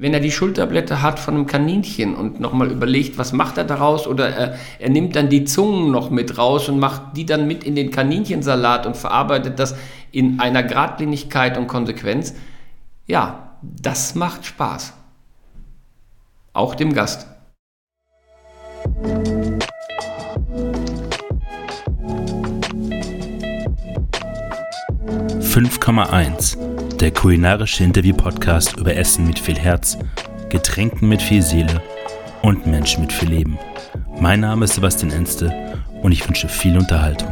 Wenn er die Schulterblätter hat von einem Kaninchen und nochmal überlegt, was macht er daraus, oder er, er, nimmt dann die Zungen noch mit raus und macht die dann mit in den Kaninchensalat und verarbeitet das in einer Gradlinigkeit und Konsequenz, ja, das macht Spaß. Auch dem Gast. 5,1 der kulinarische Interview-Podcast über Essen mit viel Herz, Getränken mit viel Seele und Menschen mit viel Leben. Mein Name ist Sebastian Enste und ich wünsche viel Unterhaltung.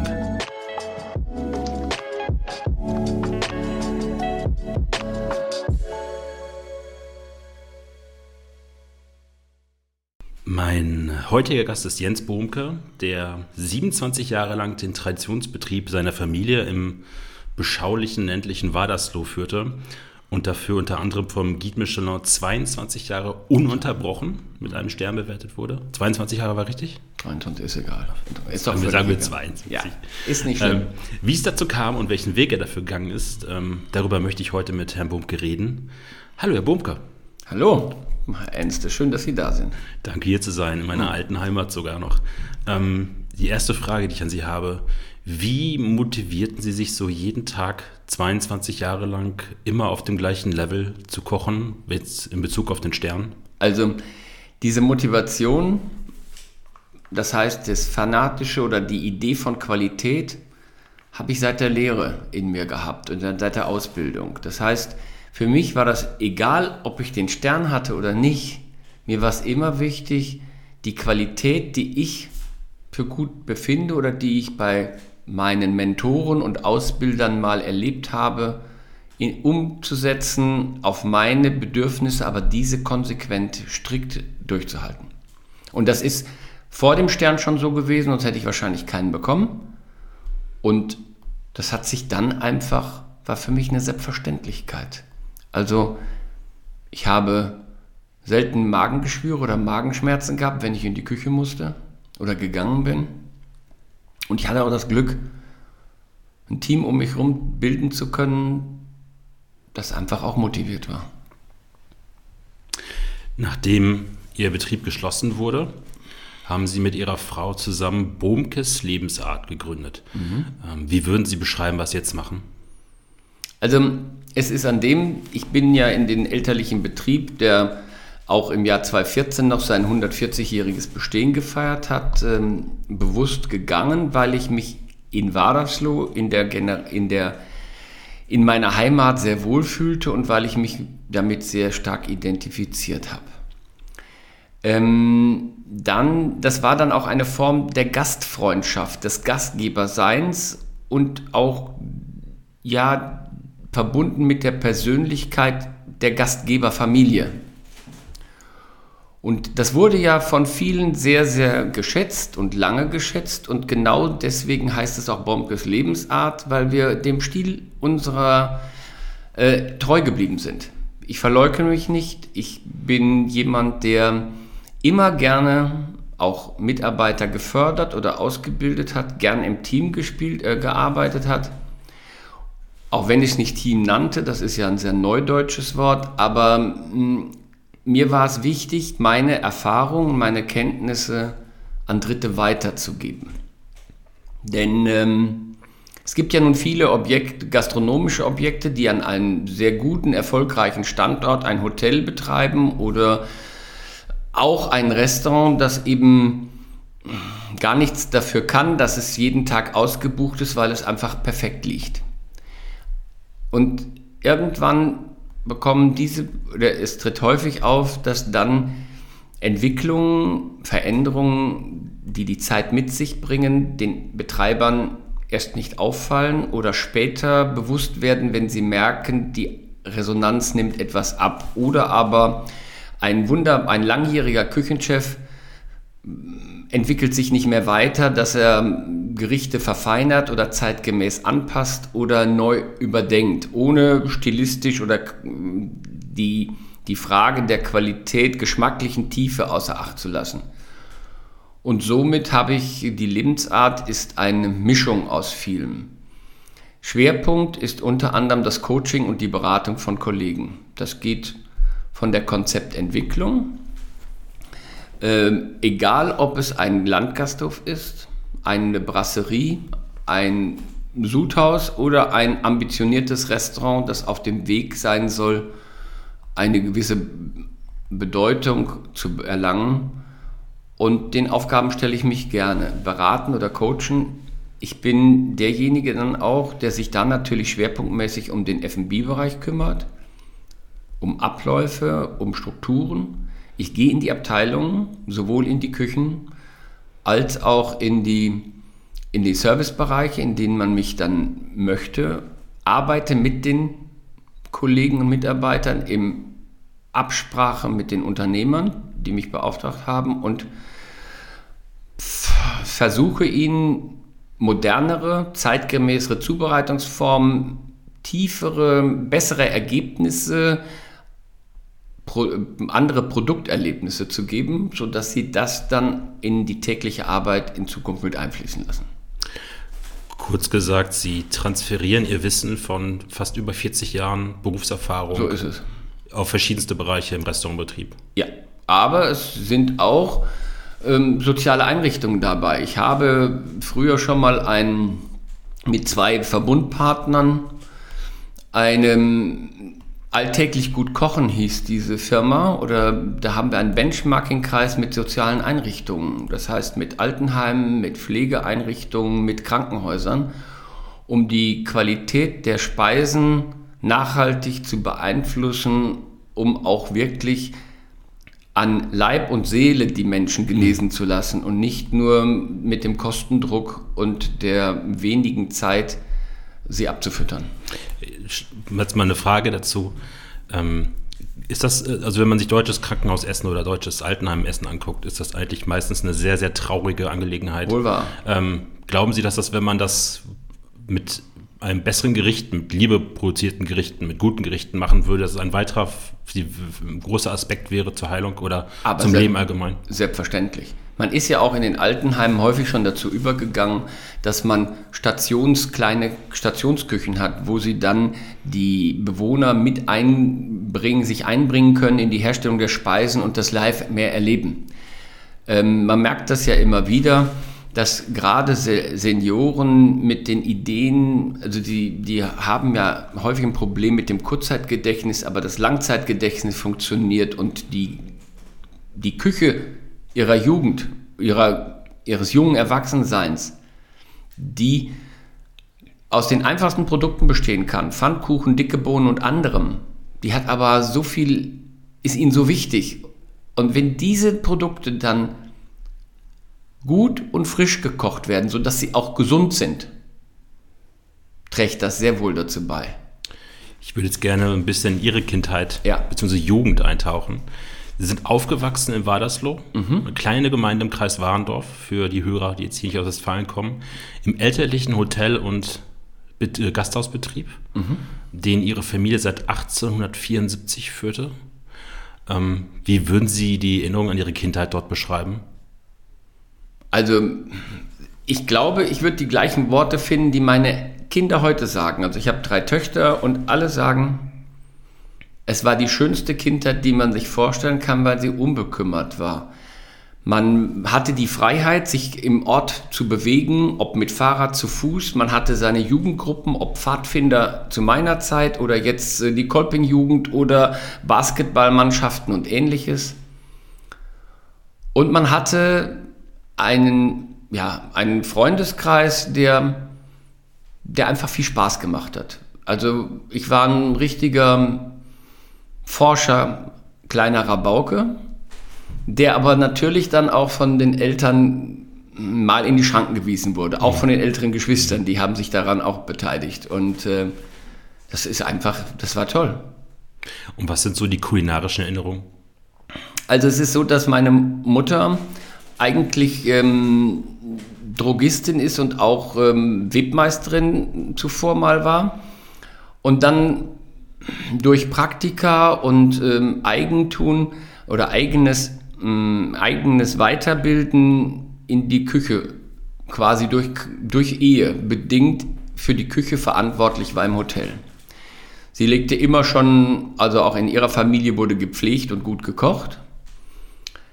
Mein heutiger Gast ist Jens Bohmke, der 27 Jahre lang den Traditionsbetrieb seiner Familie im beschaulichen ländlichen Wadersloh führte und dafür unter anderem vom Guide Michelin 22 Jahre ununterbrochen mit einem Stern bewertet wurde. 22 Jahre war richtig? 22 ist egal. Ist doch wir sagen wir 22. Ja, ist nicht schlimm. Ähm, wie es dazu kam und welchen Weg er dafür gegangen ist, ähm, darüber möchte ich heute mit Herrn Bumke reden. Hallo, Herr Bumke. Hallo, Herr Ernste, schön, dass Sie da sind. Danke, hier zu sein, in meiner hm. alten Heimat sogar noch. Ähm, die erste Frage, die ich an Sie habe, wie motivierten Sie sich so jeden Tag 22 Jahre lang immer auf dem gleichen Level zu kochen, jetzt in Bezug auf den Stern? Also diese Motivation, das heißt das Fanatische oder die Idee von Qualität, habe ich seit der Lehre in mir gehabt und seit der Ausbildung. Das heißt, für mich war das egal, ob ich den Stern hatte oder nicht. Mir war es immer wichtig, die Qualität, die ich für gut befinde oder die ich bei meinen Mentoren und Ausbildern mal erlebt habe, in, umzusetzen auf meine Bedürfnisse, aber diese konsequent strikt durchzuhalten. Und das ist vor dem Stern schon so gewesen, sonst hätte ich wahrscheinlich keinen bekommen. Und das hat sich dann einfach, war für mich eine Selbstverständlichkeit. Also ich habe selten Magengeschwüre oder Magenschmerzen gehabt, wenn ich in die Küche musste oder gegangen bin. Und ich hatte auch das Glück, ein Team um mich herum bilden zu können, das einfach auch motiviert war. Nachdem Ihr Betrieb geschlossen wurde, haben Sie mit Ihrer Frau zusammen Bohmkes Lebensart gegründet. Mhm. Ähm, wie würden Sie beschreiben, was Sie jetzt machen? Also es ist an dem, ich bin ja in den elterlichen Betrieb, der auch im Jahr 2014 noch sein 140-jähriges Bestehen gefeiert hat, ähm, bewusst gegangen, weil ich mich in Wadersloh in der, in der in meiner Heimat sehr wohl fühlte und weil ich mich damit sehr stark identifiziert habe. Ähm, dann, das war dann auch eine Form der Gastfreundschaft, des Gastgeberseins und auch ja verbunden mit der Persönlichkeit der Gastgeberfamilie. Und das wurde ja von vielen sehr, sehr geschätzt und lange geschätzt. Und genau deswegen heißt es auch Bomkes Lebensart, weil wir dem Stil unserer äh, treu geblieben sind. Ich verleugne mich nicht. Ich bin jemand, der immer gerne auch Mitarbeiter gefördert oder ausgebildet hat, gern im Team gespielt, äh, gearbeitet hat. Auch wenn ich es nicht Team nannte, das ist ja ein sehr neudeutsches Wort, aber mh, hm, mir war es wichtig, meine Erfahrungen, meine Kenntnisse an Dritte weiterzugeben. Denn ähm, es gibt ja nun viele Objekte, gastronomische Objekte, die an einem sehr guten, erfolgreichen Standort ein Hotel betreiben oder auch ein Restaurant, das eben gar nichts dafür kann, dass es jeden Tag ausgebucht ist, weil es einfach perfekt liegt. Und irgendwann bekommen diese, oder es tritt häufig auf, dass dann Entwicklungen, Veränderungen, die die Zeit mit sich bringen, den Betreibern erst nicht auffallen oder später bewusst werden, wenn sie merken, die Resonanz nimmt etwas ab. Oder aber ein Wunder, ein langjähriger Küchenchef entwickelt sich nicht mehr weiter, dass er Gerichte verfeinert oder zeitgemäß anpasst oder neu überdenkt, ohne stilistisch oder die, die Frage der Qualität, geschmacklichen Tiefe außer Acht zu lassen. Und somit habe ich, die Lebensart ist eine Mischung aus vielem. Schwerpunkt ist unter anderem das Coaching und die Beratung von Kollegen. Das geht von der Konzeptentwicklung, ähm, egal ob es ein Landgasthof ist, eine Brasserie, ein Sudhaus oder ein ambitioniertes Restaurant, das auf dem Weg sein soll, eine gewisse Bedeutung zu erlangen. Und den Aufgaben stelle ich mich gerne. Beraten oder coachen. Ich bin derjenige dann auch, der sich dann natürlich schwerpunktmäßig um den FB-Bereich kümmert, um Abläufe, um Strukturen. Ich gehe in die Abteilungen, sowohl in die Küchen als auch in die, in die Servicebereiche, in denen man mich dann möchte, arbeite mit den Kollegen und Mitarbeitern im Absprache mit den Unternehmern, die mich beauftragt haben und versuche ihnen modernere, zeitgemäßere Zubereitungsformen, tiefere, bessere Ergebnisse, pro, andere Produkterlebnisse zu geben, sodass sie das dann in die tägliche Arbeit in Zukunft mit einfließen lassen. Kurz gesagt, Sie transferieren Ihr Wissen von fast über 40 Jahren Berufserfahrung so auf verschiedenste Bereiche im Restaurantbetrieb. Ja, aber es sind auch ähm, soziale Einrichtungen dabei. Ich habe früher schon mal ein, mit zwei Verbundpartnern einem Alltäglich gut kochen hieß diese Firma oder da haben wir einen Benchmarking-Kreis mit sozialen Einrichtungen, das heißt mit Altenheimen, mit Pflegeeinrichtungen, mit Krankenhäusern, um die Qualität der Speisen nachhaltig zu beeinflussen, um auch wirklich an Leib und Seele die Menschen genesen zu lassen und nicht nur mit dem Kostendruck und der wenigen Zeit sie abzufüttern. Jetzt mal eine Frage dazu. Ähm, ist das, also wenn man sich deutsches Krankenhausessen oder deutsches Altenheimessen anguckt, ist das eigentlich meistens eine sehr, sehr traurige Angelegenheit. Wohl wahr. Ähm, glauben Sie, dass das, wenn man das mit einem besseren Gericht, mit Liebe produzierten Gerichten, mit guten Gerichten machen würde, dass es ein weiterer großer Aspekt wäre zur Heilung oder Aber zum Leben allgemein? Selbstverständlich. Man ist ja auch in den Altenheimen häufig schon dazu übergegangen, dass man Stations, kleine Stationsküchen hat, wo sie dann die Bewohner mit einbringen, sich einbringen können in die Herstellung der Speisen und das live mehr erleben. Ähm, man merkt das ja immer wieder, dass gerade Senioren mit den Ideen, also die, die haben ja häufig ein Problem mit dem Kurzzeitgedächtnis, aber das Langzeitgedächtnis funktioniert und die, die Küche ihrer Jugend, ihrer, ihres jungen Erwachsenseins, die aus den einfachsten Produkten bestehen kann, Pfannkuchen, dicke Bohnen und anderem, die hat aber so viel, ist ihnen so wichtig. Und wenn diese Produkte dann gut und frisch gekocht werden, sodass sie auch gesund sind, trägt das sehr wohl dazu bei. Ich würde jetzt gerne ein bisschen in Ihre Kindheit ja. bzw. Jugend eintauchen. Sie sind aufgewachsen in Wadersloh, mhm. eine kleine Gemeinde im Kreis Warendorf, für die Hörer, die jetzt hier nicht aus Westfalen kommen, im elterlichen Hotel- und äh, Gasthausbetrieb, mhm. den ihre Familie seit 1874 führte. Ähm, wie würden Sie die Erinnerung an Ihre Kindheit dort beschreiben? Also, ich glaube, ich würde die gleichen Worte finden, die meine Kinder heute sagen. Also, ich habe drei Töchter und alle sagen, es war die schönste Kindheit, die man sich vorstellen kann, weil sie unbekümmert war. Man hatte die Freiheit, sich im Ort zu bewegen, ob mit Fahrrad zu Fuß. Man hatte seine Jugendgruppen, ob Pfadfinder zu meiner Zeit oder jetzt äh, die Kolping-Jugend oder Basketballmannschaften und ähnliches. Und man hatte einen, ja, einen Freundeskreis, der, der einfach viel Spaß gemacht hat. Also ich war ein richtiger Forscher kleiner Rabauke, der aber natürlich dann auch von den Eltern mal in die Schranken gewiesen wurde, auch von den älteren Geschwistern, die haben sich daran auch beteiligt und äh, das ist einfach, das war toll. Und was sind so die kulinarischen Erinnerungen? Also es ist so, dass meine Mutter eigentlich ähm, Drogistin ist und auch ähm, Webmeisterin zuvor mal war und dann durch Praktika und ähm, Eigentun oder eigenes, ähm, eigenes Weiterbilden in die Küche quasi durch, durch Ehe bedingt für die Küche verantwortlich war im Hotel. Sie legte immer schon, also auch in ihrer Familie wurde gepflegt und gut gekocht.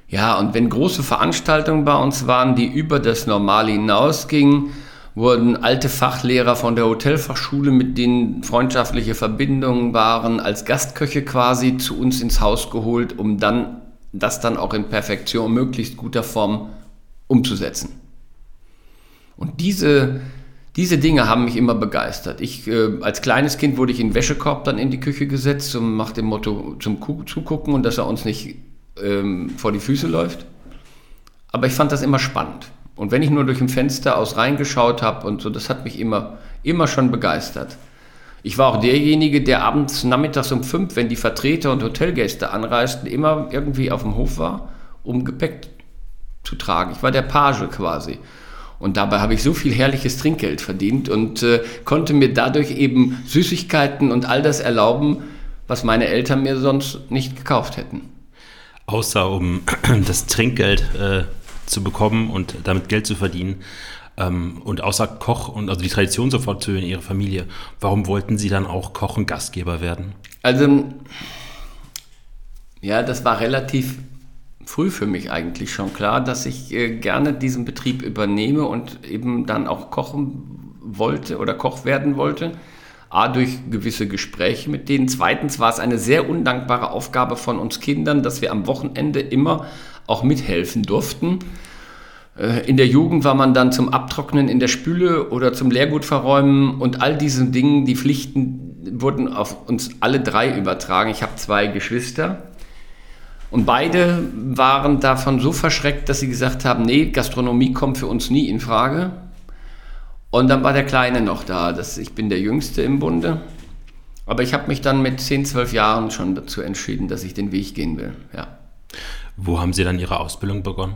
Ja, und wenn große Veranstaltungen bei uns waren, die über das Normale hinausgingen, wurden alte Fachlehrer von der Hotelfachschule, mit denen freundschaftliche Verbindungen waren, als Gastköche quasi zu uns ins Haus geholt, um dann das dann auch in Perfektion, möglichst guter Form umzusetzen. Und diese, diese Dinge haben mich immer begeistert. Ich, äh, als kleines Kind wurde ich in den Wäschekorb dann in die Küche gesetzt, zum, nach dem Motto zum Zugucken und dass er uns nicht ähm, vor die Füße läuft. Aber ich fand das immer spannend. Und wenn ich nur durch ein Fenster aus reingeschaut habe und so, das hat mich immer, immer schon begeistert. Ich war auch derjenige, der abends nachmittags um fünf, wenn die Vertreter und Hotelgäste anreisten, immer irgendwie auf dem Hof war, um Gepäck zu tragen. Ich war der Page quasi. Und dabei habe ich so viel herrliches Trinkgeld verdient und äh, konnte mir dadurch eben Süßigkeiten und all das erlauben, was meine Eltern mir sonst nicht gekauft hätten. Außer um das Trinkgeld äh, zu bekommen und damit Geld zu verdienen. Ähm, und außer Koch und also die Tradition sofort zu in ihrer Familie, warum wollten Sie dann auch Koch und Gastgeber werden? Also, ja, das war relativ früh für mich eigentlich schon klar, dass ich äh, gerne diesen Betrieb übernehme und eben dann auch kochen wollte oder Koch werden wollte. A, durch gewisse Gespräche mit denen. Zweitens war es eine sehr undankbare Aufgabe von uns Kindern, dass wir am Wochenende immer auch mithelfen durften. Äh, in der Jugend war man dann zum Abtrocknen in der Spüle oder zum Leergut verräumen und all diesen Dingen, die Pflichten wurden auf uns alle drei übertragen. Ich habe zwei Geschwister und beide waren davon so verschreckt, dass sie gesagt haben, nee, Gastronomie kommt für uns nie in Frage. Und dann war der Kleine noch da. Das, ich bin der Jüngste im Bunde. Aber ich habe mich dann mit 10, 12 Jahren schon dazu entschieden, dass ich den Weg gehen will. Ja. Wo haben Sie dann Ihre Ausbildung begonnen?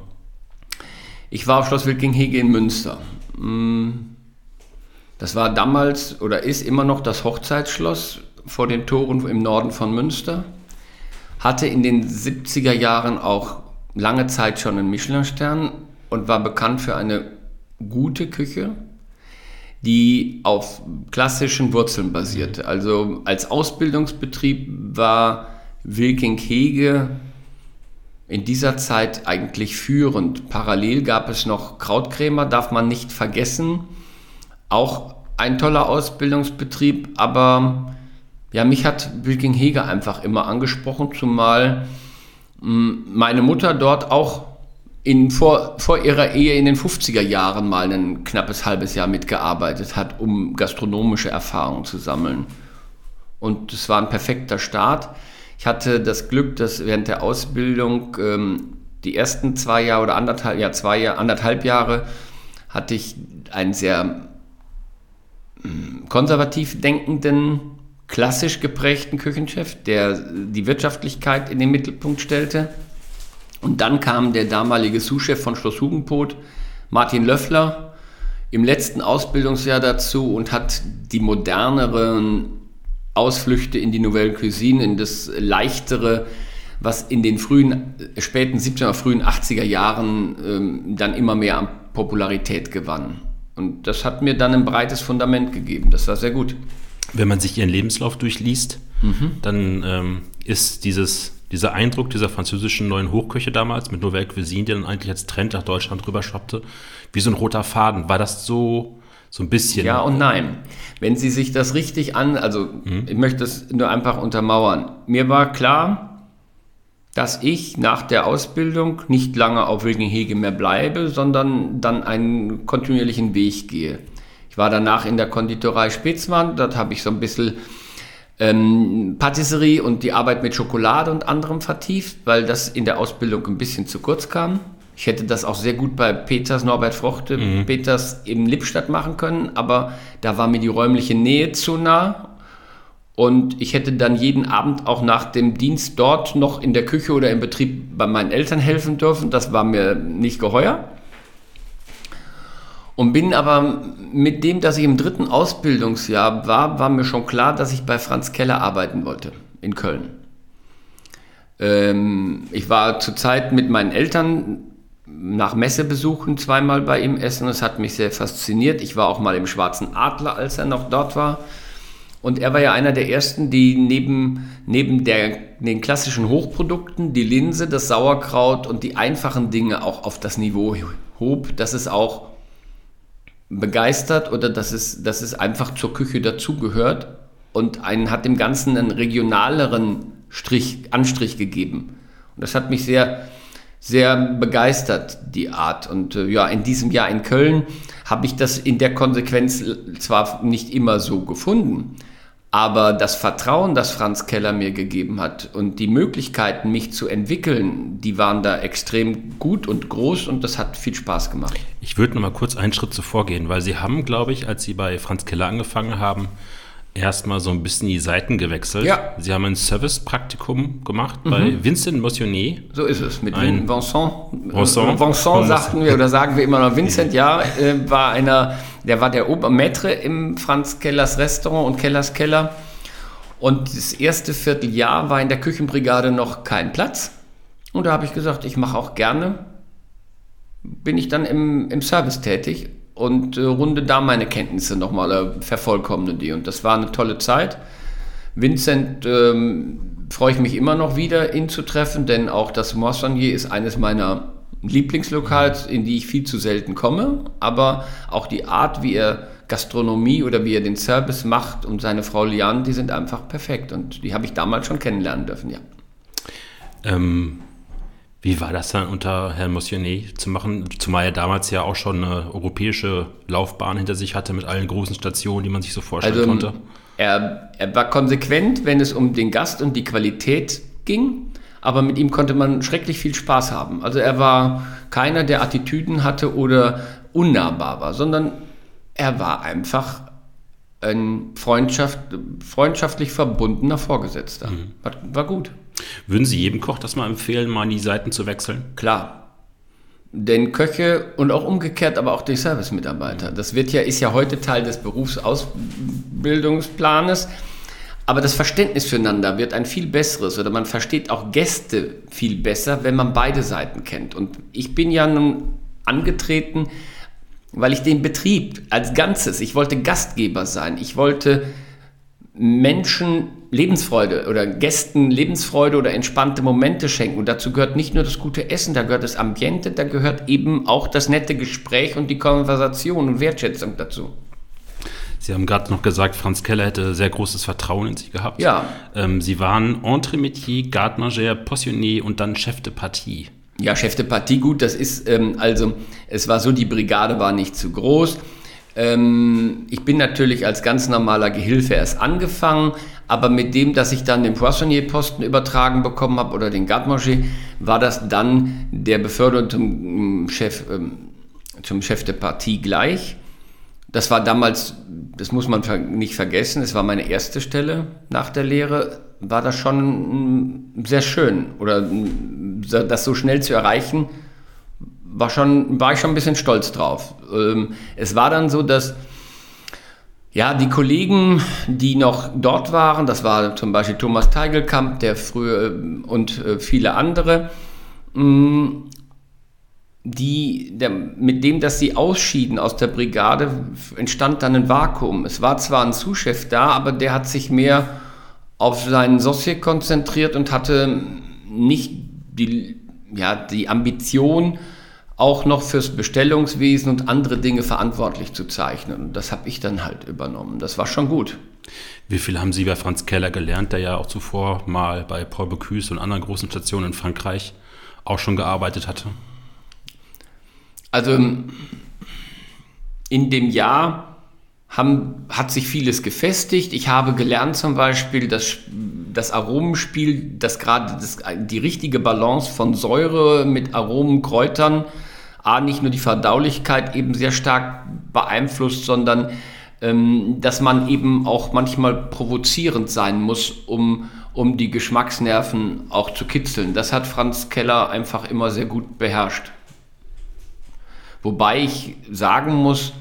Ich war auf Schloss Wilkinghege in Münster. Mm, das war damals oder ist immer noch das Hochzeitsschloss vor den Toren im Norden von Münster. Hatte in den 70er Jahren auch lange Zeit schon einen Michelin-Stern und war bekannt für eine gute Küche, die auf klassischen Wurzeln basierte. Also als Ausbildungsbetrieb war Wilkinghege in dieser Zeit eigentlich führend. Parallel gab es noch Krautkrämer, darf man nicht vergessen. Auch ein toller Ausbildungsbetrieb, aber ja, mich hat Wilking Heger einfach immer angesprochen, zumal hm, meine Mutter dort auch in, vor, vor ihrer Ehe in den 50er Jahren mal ein knappes halbes Jahr mitgearbeitet hat, um gastronomische Erfahrungen zu sammeln. Und es war ein perfekter Start. Ich hatte das Glück, dass während der Ausbildung ähm, die ersten zwei Jahre oder anderthalb, ja, zwei Jahre, anderthalb Jahre hatte ich einen sehr äh, konservativ denkenden, klassisch geprägten Küchenchef, der die Wirtschaftlichkeit in den Mittelpunkt stellte. Und dann kam der damalige Sous-Chef von Schloss Hugenpot, Martin Löffler, im letzten Ausbildungsjahr dazu und hat die moderneren Ausflüchte in die Nouvelle Cuisine, in das leichtere, was in den frühen, späten 70er, oder frühen 80er Jahren ähm, dann immer mehr an Popularität gewann. Und das hat mir dann ein breites Fundament gegeben. Das war sehr gut. Wenn man sich ihren Lebenslauf durchliest, mhm. dann ähm, ist dieses, dieser Eindruck dieser französischen neuen Hochköche damals mit Nouvelle Cuisine, der dann eigentlich als Trend nach Deutschland rüber schwappte, wie so ein roter Faden. War das so so ein bisschen. Ja und nein. Wenn Sie sich das richtig an, also mhm. ich möchte das nur einfach untermauern. Mir war klar, dass ich nach der Ausbildung nicht lange auf Wilgenhege mehr bleibe, sondern dann einen kontinuierlichen Weg gehe. Ich war danach in der Konditorei Spitzmann, dort habe ich so ein bisschen ähm, Patisserie und die Arbeit mit Schokolade und anderem vertieft, weil das in der Ausbildung ein bisschen zu kurz kam. Ich hätte das auch sehr gut bei Peters, Norbert Frochte, mhm. Peters im Lippstadt machen können, aber da war mir die räumliche Nähe zu nah. Und ich hätte dann jeden Abend auch nach dem Dienst dort noch in der Küche oder im Betrieb bei meinen Eltern helfen dürfen. Das war mir nicht geheuer. Und bin aber mit dem, dass ich im dritten Ausbildungsjahr war, war mir schon klar, dass ich bei Franz Keller arbeiten wollte in Köln. Ähm, ich war zurzeit mit meinen Eltern nach Messebesuchen zweimal bei ihm essen. Das hat mich sehr fasziniert. Ich war auch mal im Schwarzen Adler, als er noch dort war. Und er war ja einer der ersten, die neben, neben der, den klassischen Hochprodukten, die Linse, das Sauerkraut und die einfachen Dinge auch auf das Niveau hob, dass es auch begeistert oder dass es, dass es einfach zur Küche dazugehört und einen hat dem Ganzen einen regionaleren Strich, Anstrich gegeben. Und das hat mich sehr, sehr begeistert, die Art. Und äh, ja, in diesem Jahr in Köln habe ich das in der Konsequenz zwar nicht immer so gefunden, aber das Vertrauen, das Franz Keller mir gegeben hat und die Möglichkeiten, mich zu entwickeln, die waren da extrem gut und groß und das hat viel Spaß gemacht. Ich würde noch mal kurz einen Schritt zuvor gehen, weil Sie haben, glaube ich, als Sie bei Franz Keller angefangen haben, erstmal so ein bisschen die Seiten gewechselt. Ja. Sie haben ein Service-Praktikum gemacht mhm. bei Vincent Motionnier. So ist es, mit ein Vincent. Vincent, Vincent sagten wir oder sagen wir immer noch. Vincent, ja, äh, war einer, der war der Obermaitre im Franz Kellers Restaurant und Kellers Keller. Und das erste Vierteljahr war in der Küchenbrigade noch kein Platz. Und da habe ich gesagt, ich mache auch gerne. Bin ich dann im, im Service tätig und äh, runde da meine Kenntnisse nochmal, äh, vervollkommne die. Und das war eine tolle Zeit. Vincent ähm, freue ich mich immer noch wieder, ihn zu treffen, denn auch das Moissonnier ist eines meiner Lieblingslokals, in die ich viel zu selten komme. Aber auch die Art, wie er Gastronomie oder wie er den Service macht und seine Frau Liane, die sind einfach perfekt. Und die habe ich damals schon kennenlernen dürfen, ja. Ähm, wie war das dann unter Herrn Motionnet zu machen, zumal er damals ja auch schon eine europäische Laufbahn hinter sich hatte mit allen großen Stationen, die man sich so vorstellen also, konnte? Er, er war konsequent, wenn es um den Gast und die Qualität ging, aber mit ihm konnte man schrecklich viel Spaß haben. Also er war keiner, der Attitüden hatte oder unnahbar war, sondern er war einfach ein Freundschaft, freundschaftlich verbundener Vorgesetzter. Mhm. War, war gut. Würden Sie jedem Koch das mal empfehlen, mal die Seiten zu wechseln? Klar. Denn Köche und auch umgekehrt, aber auch die Servicemitarbeiter. Das wird ja, ist ja heute Teil des Berufsausbildungsplanes. Aber das Verständnis füreinander wird ein viel besseres oder man versteht auch Gäste viel besser, wenn man beide Seiten kennt. Und ich bin ja nun angetreten, weil ich den Betrieb als Ganzes, ich wollte Gastgeber sein, ich wollte Menschen Lebensfreude oder Gästen Lebensfreude oder entspannte Momente schenken. Und dazu gehört nicht nur das gute Essen, da gehört das Ambiente, da gehört eben auch das nette Gespräch und die Konversation und Wertschätzung dazu. Sie haben gerade noch gesagt, Franz Keller hätte sehr großes Vertrauen in Sie gehabt. Ja. Ähm, Sie waren Entremetier, Garde-Manger, Poissonnier und dann Chef de Partie. Ja, Chef de Partie, gut, das ist, ähm, also, es war so, die Brigade war nicht zu groß. Ähm, ich bin natürlich als ganz normaler Gehilfe erst angefangen, aber mit dem, dass ich dann den Poissonnier-Posten übertragen bekommen habe oder den Garde-Manger, war das dann der Beförderung zum Chef, ähm, zum Chef der Partie gleich. Das war damals, das muss man nicht vergessen, es war meine erste Stelle nach der Lehre, war das schon sehr schön oder das so schnell zu erreichen, war, schon, war ich schon ein bisschen stolz drauf. Ähm, es war dann so, dass ja, die Kollegen, die noch dort waren, das war zum Beispiel Thomas Teigelkamp, der früher und äh, viele andere, mm, die, der, mit dem, dass sie ausschieden aus der Brigade, entstand dann ein Vakuum. Es war zwar ein Zuschef da, aber der hat sich mehr auf seinen Sossier konzentriert und hatte nicht die, ja, die Ambition, auch noch fürs Bestellungswesen und andere Dinge verantwortlich zu zeichnen. Und das habe ich dann halt übernommen. Das war schon gut. Wie viel haben Sie bei Franz Keller gelernt, der ja auch zuvor mal bei Paul Bocuse und anderen großen Stationen in Frankreich auch schon gearbeitet hatte? Also in dem Jahr haben, hat sich vieles gefestigt. Ich habe gelernt zum Beispiel, dass das Aromenspiel, dass gerade die richtige Balance von Säure mit Aromen, Kräutern, A, nicht nur die Verdaulichkeit eben sehr stark beeinflusst, sondern ähm, dass man eben auch manchmal provozierend sein muss, um, um die Geschmacksnerven auch zu kitzeln. Das hat Franz Keller einfach immer sehr gut beherrscht. Wobei ich sagen muss,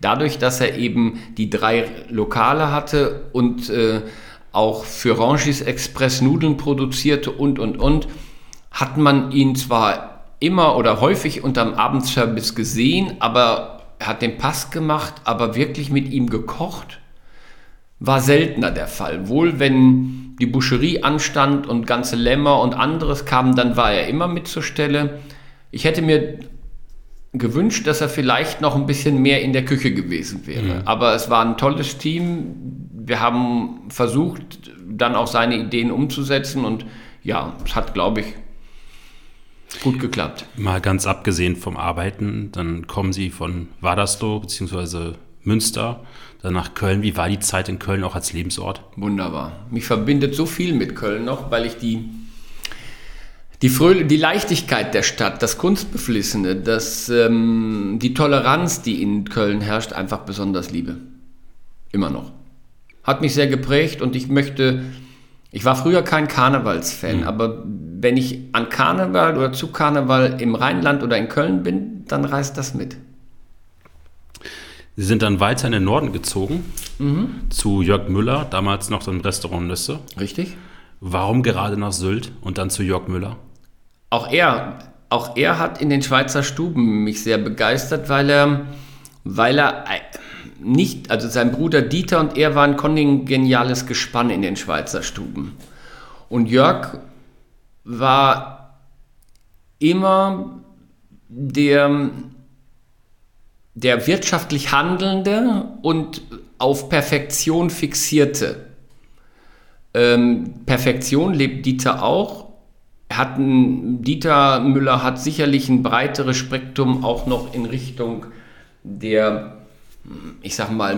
dadurch, dass er eben die drei Lokale hatte und äh, auch für Rangis Express Nudeln produzierte und, und, und, hat man ihn zwar immer oder häufig unterm Abendservice gesehen, aber er hat den Pass gemacht, aber wirklich mit ihm gekocht, war seltener der Fall. Wohl wenn die Boucherie anstand und ganze Lämmer und anderes kamen, dann war er immer mit zur Stelle. Ich hätte mir gewünscht, dass er vielleicht noch ein bisschen mehr in der Küche gewesen wäre. Mhm. Aber es war ein tolles Team. Wir haben versucht, dann auch seine Ideen umzusetzen und ja, es hat, glaube ich, gut geklappt. Mal ganz abgesehen vom Arbeiten, dann kommen Sie von Wadersloh bzw. Münster, dann nach Köln. Wie war die Zeit in Köln auch als Lebensort? Wunderbar. Mich verbindet so viel mit Köln noch, weil ich die die, Fröhl die Leichtigkeit der Stadt, das Kunstbeflissene, das, ähm, die Toleranz, die in Köln herrscht, einfach besonders liebe. Immer noch. Hat mich sehr geprägt und ich möchte, ich war früher kein Karnevalsfan, mhm. aber wenn ich an Karneval oder zu Karneval im Rheinland oder in Köln bin, dann reißt das mit. Sie sind dann weiter in den Norden gezogen, mhm. zu Jörg Müller, damals noch im Restaurant Nüsse. Richtig. Warum gerade nach Sylt und dann zu Jörg Müller? Auch er, auch er hat in den Schweizer Stuben mich sehr begeistert, weil er, weil er nicht, also sein Bruder Dieter und er waren kongeniales Gespann in den Schweizer Stuben. Und Jörg war immer der, der wirtschaftlich Handelnde und auf Perfektion fixierte. Ähm, Perfektion lebt Dieter auch hatten, Dieter Müller hat sicherlich ein breiteres Spektrum auch noch in Richtung der, ich sag mal,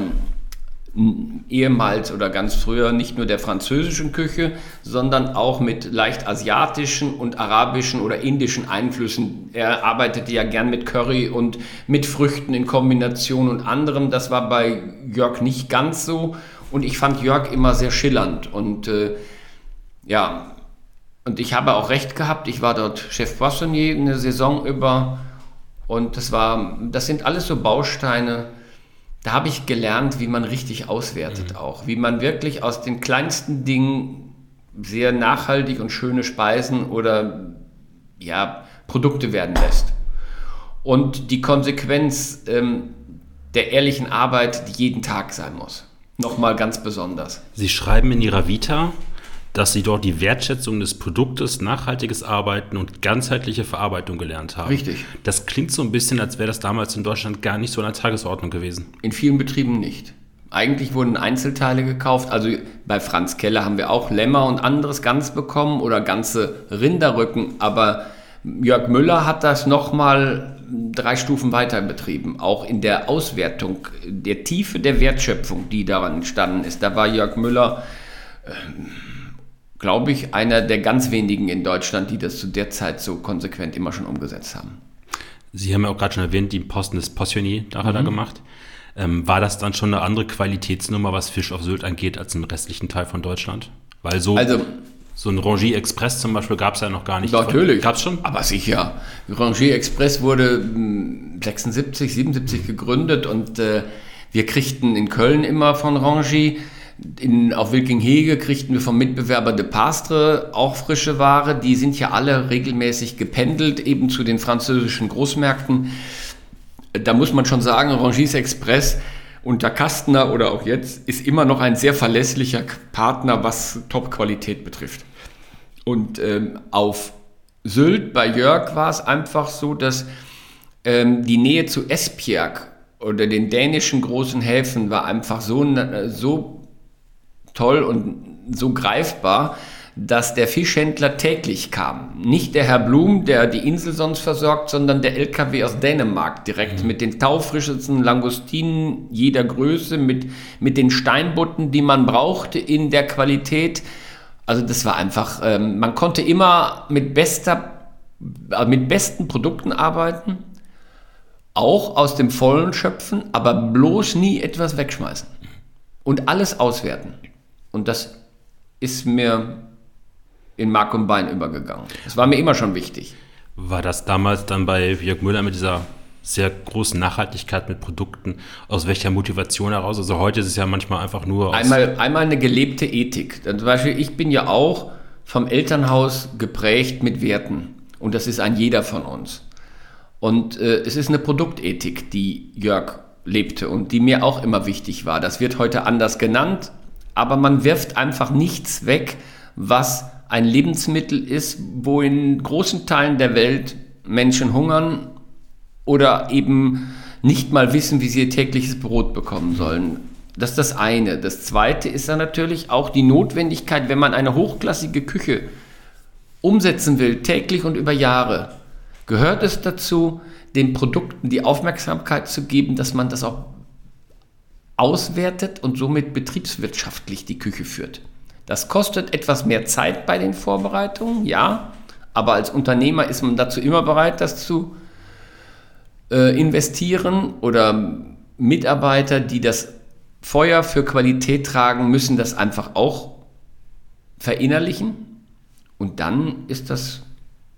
ehemals oder ganz früher nicht nur der französischen Küche, sondern auch mit leicht asiatischen und arabischen oder indischen Einflüssen. Er arbeitete ja gern mit Curry und mit Früchten in Kombination und anderem. Das war bei Jörg nicht ganz so und ich fand Jörg immer sehr schillernd und äh, ja, und ich habe auch recht gehabt. Ich war dort Chef Poissonnier eine Saison über. Und das war, das sind alles so Bausteine. Da habe ich gelernt, wie man richtig auswertet mhm. auch. Wie man wirklich aus den kleinsten Dingen sehr nachhaltig und schöne Speisen oder ja, Produkte werden lässt. Und die Konsequenz ähm, der ehrlichen Arbeit, die jeden Tag sein muss. Nochmal ganz besonders. Sie schreiben in Ihrer Vita, dass sie dort die Wertschätzung des Produktes, nachhaltiges Arbeiten und ganzheitliche Verarbeitung gelernt haben. Richtig. Das klingt so ein bisschen, als wäre das damals in Deutschland gar nicht so an der Tagesordnung gewesen. In vielen Betrieben nicht. Eigentlich wurden Einzelteile gekauft. Also bei Franz Keller haben wir auch Lämmer und anderes ganz bekommen oder ganze Rinderrücken. Aber Jörg Müller hat das nochmal drei Stufen weiter betrieben. Auch in der Auswertung, der Tiefe der Wertschöpfung, die daran entstanden ist. Da war Jörg Müller. Ähm, glaube ich, einer der ganz wenigen in Deutschland, die das zu der Zeit so konsequent immer schon umgesetzt haben. Sie haben ja auch gerade schon erwähnt, die Posten des Passionnier da hat er mhm. gemacht. Ähm, war das dann schon eine andere Qualitätsnummer, was Fisch auf Sylt angeht, als im restlichen Teil von Deutschland? Weil so, also, so ein Rangier Express zum Beispiel gab es ja noch gar nicht. Natürlich. Gab es schon? Aber sicher. Rangier Express wurde 76, hm, 77 gegründet und äh, wir kriegten in Köln immer von Rangier in, auf Wilkinghege kriegten wir vom Mitbewerber De Pastre auch frische Ware. Die sind ja alle regelmäßig gependelt, eben zu den französischen Großmärkten. Da muss man schon sagen, Rangis Express unter Kastner oder auch jetzt ist immer noch ein sehr verlässlicher Partner, was Top-Qualität betrifft. Und ähm, auf Sylt bei Jörg war es einfach so, dass ähm, die Nähe zu Esbjerg oder den dänischen großen Häfen war einfach so, so toll und so greifbar, dass der Fischhändler täglich kam. Nicht der Herr Blum, der die Insel sonst versorgt, sondern der LKW aus Dänemark direkt mhm. mit den taufrischesten Langustinen jeder Größe, mit, mit den Steinbutten, die man brauchte in der Qualität. Also das war einfach, ähm, man konnte immer mit, bester, äh, mit besten Produkten arbeiten, auch aus dem Vollen schöpfen, aber bloß nie etwas wegschmeißen und alles auswerten. Und das ist mir in Mark und Bein übergegangen. Das war mir immer schon wichtig. War das damals dann bei Jörg Müller mit dieser sehr großen Nachhaltigkeit mit Produkten, aus welcher Motivation heraus? Also heute ist es ja manchmal einfach nur einmal, einmal eine gelebte Ethik. Zum Beispiel, ich bin ja auch vom Elternhaus geprägt mit Werten. Und das ist ein jeder von uns. Und äh, es ist eine Produktethik, die Jörg lebte und die mir auch immer wichtig war. Das wird heute anders genannt, aber man wirft einfach nichts weg, was ein Lebensmittel ist, wo in großen Teilen der Welt Menschen hungern oder eben nicht mal wissen, wie sie ihr tägliches Brot bekommen sollen. Das ist das eine. Das zweite ist dann natürlich auch die Notwendigkeit, wenn man eine hochklassige Küche umsetzen will, täglich und über Jahre, gehört es dazu, den Produkten die Aufmerksamkeit zu geben, dass man das auch auswertet und somit betriebswirtschaftlich die Küche führt. Das kostet etwas mehr Zeit bei den Vorbereitungen, ja, aber als Unternehmer ist man dazu immer bereit, das zu äh, investieren oder Mitarbeiter, die das Feuer für Qualität tragen, müssen das einfach auch verinnerlichen und dann ist das,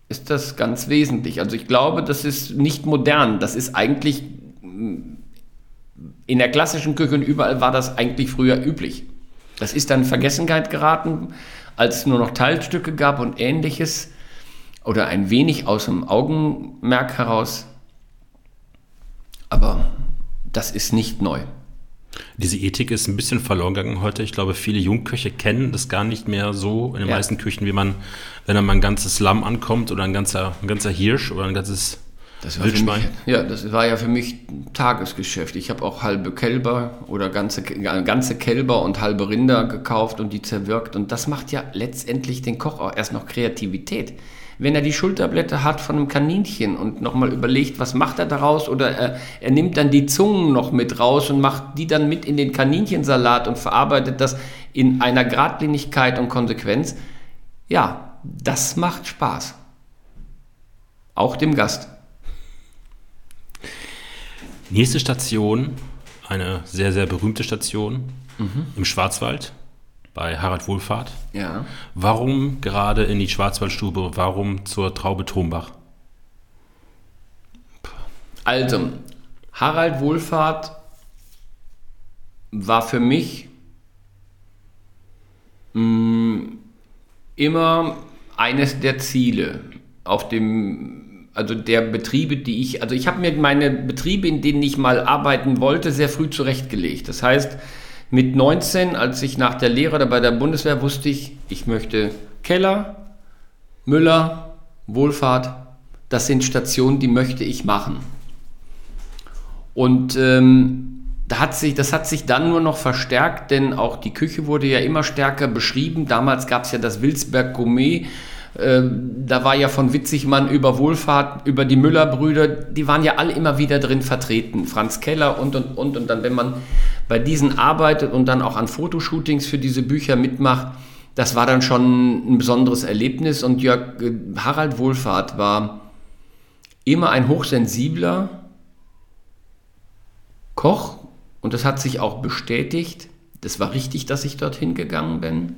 ist das ganz wesentlich. Also ich glaube, das ist nicht modern, das ist eigentlich in der klassischen Küche und überall war das eigentlich früher üblich. Das ist dann in Vergessenheit geraten, als es nur noch Teilstücke gab und ähnliches oder ein wenig aus dem Augenmerk heraus. Aber das ist nicht neu. Diese Ethik ist ein bisschen verloren gegangen heute. Ich glaube, viele Jungköche kennen das gar nicht mehr so in den ja. meisten Küchen, wie man, wenn dann mal ein ganzes Lamm ankommt oder ein ganzer, ein ganzer Hirsch oder ein ganzes das war Wildschwein? Mich, ja, das war ja für mich Tagesgeschäft. Ich habe auch halbe Kälber oder ganze, ganze Kälber und halbe Rinder gekauft und die zerwirkt. Und das macht ja letztendlich den Koch auch erst noch Kreativität. Wenn er die Schulterblätter hat von einem Kaninchen und nochmal überlegt, was macht er daraus, oder er, er nimmt dann die Zungen noch mit raus und macht die dann mit in den Kaninchensalat und verarbeitet das in einer Gradlinigkeit und Konsequenz. Ja, das macht Spaß. Auch dem Gast. Nächste Station, eine sehr, sehr berühmte Station mhm. im Schwarzwald bei Harald Wohlfahrt. Ja. Warum gerade in die Schwarzwaldstube? Warum zur Traube Thombach? Also, Harald Wohlfahrt war für mich mh, mm, immer eines der Ziele auf dem also der Betriebe, die ich, also ich habe mir meine Betriebe, in denen ich mal arbeiten wollte, sehr früh zurechtgelegt. Das heißt, mit 19, als ich nach der Lehre oder bei der Bundeswehr wusste ich, ich möchte Keller, Müller, Wohlfahrt, das sind Stationen, die möchte ich machen. Und ähm, da hat sich, das hat sich dann nur noch verstärkt, denn auch die Küche wurde ja immer stärker beschrieben. Damals gab es ja das Wilsberg Gourmet ähm, da war ja von Witzigmann über Wohlfahrt, über die Müller-Brüder, die waren ja alle immer wieder drin vertreten. Franz Keller und, und, und. Und dann, wenn man bei diesen arbeitet und dann auch an Fotoshootings für diese Bücher mitmacht, das war dann schon ein besonderes Erlebnis. Und Jörg, äh, Harald Wohlfahrt war immer ein hochsensibler Koch. Und das hat sich auch bestätigt. Das war richtig, dass ich dorthin gegangen bin.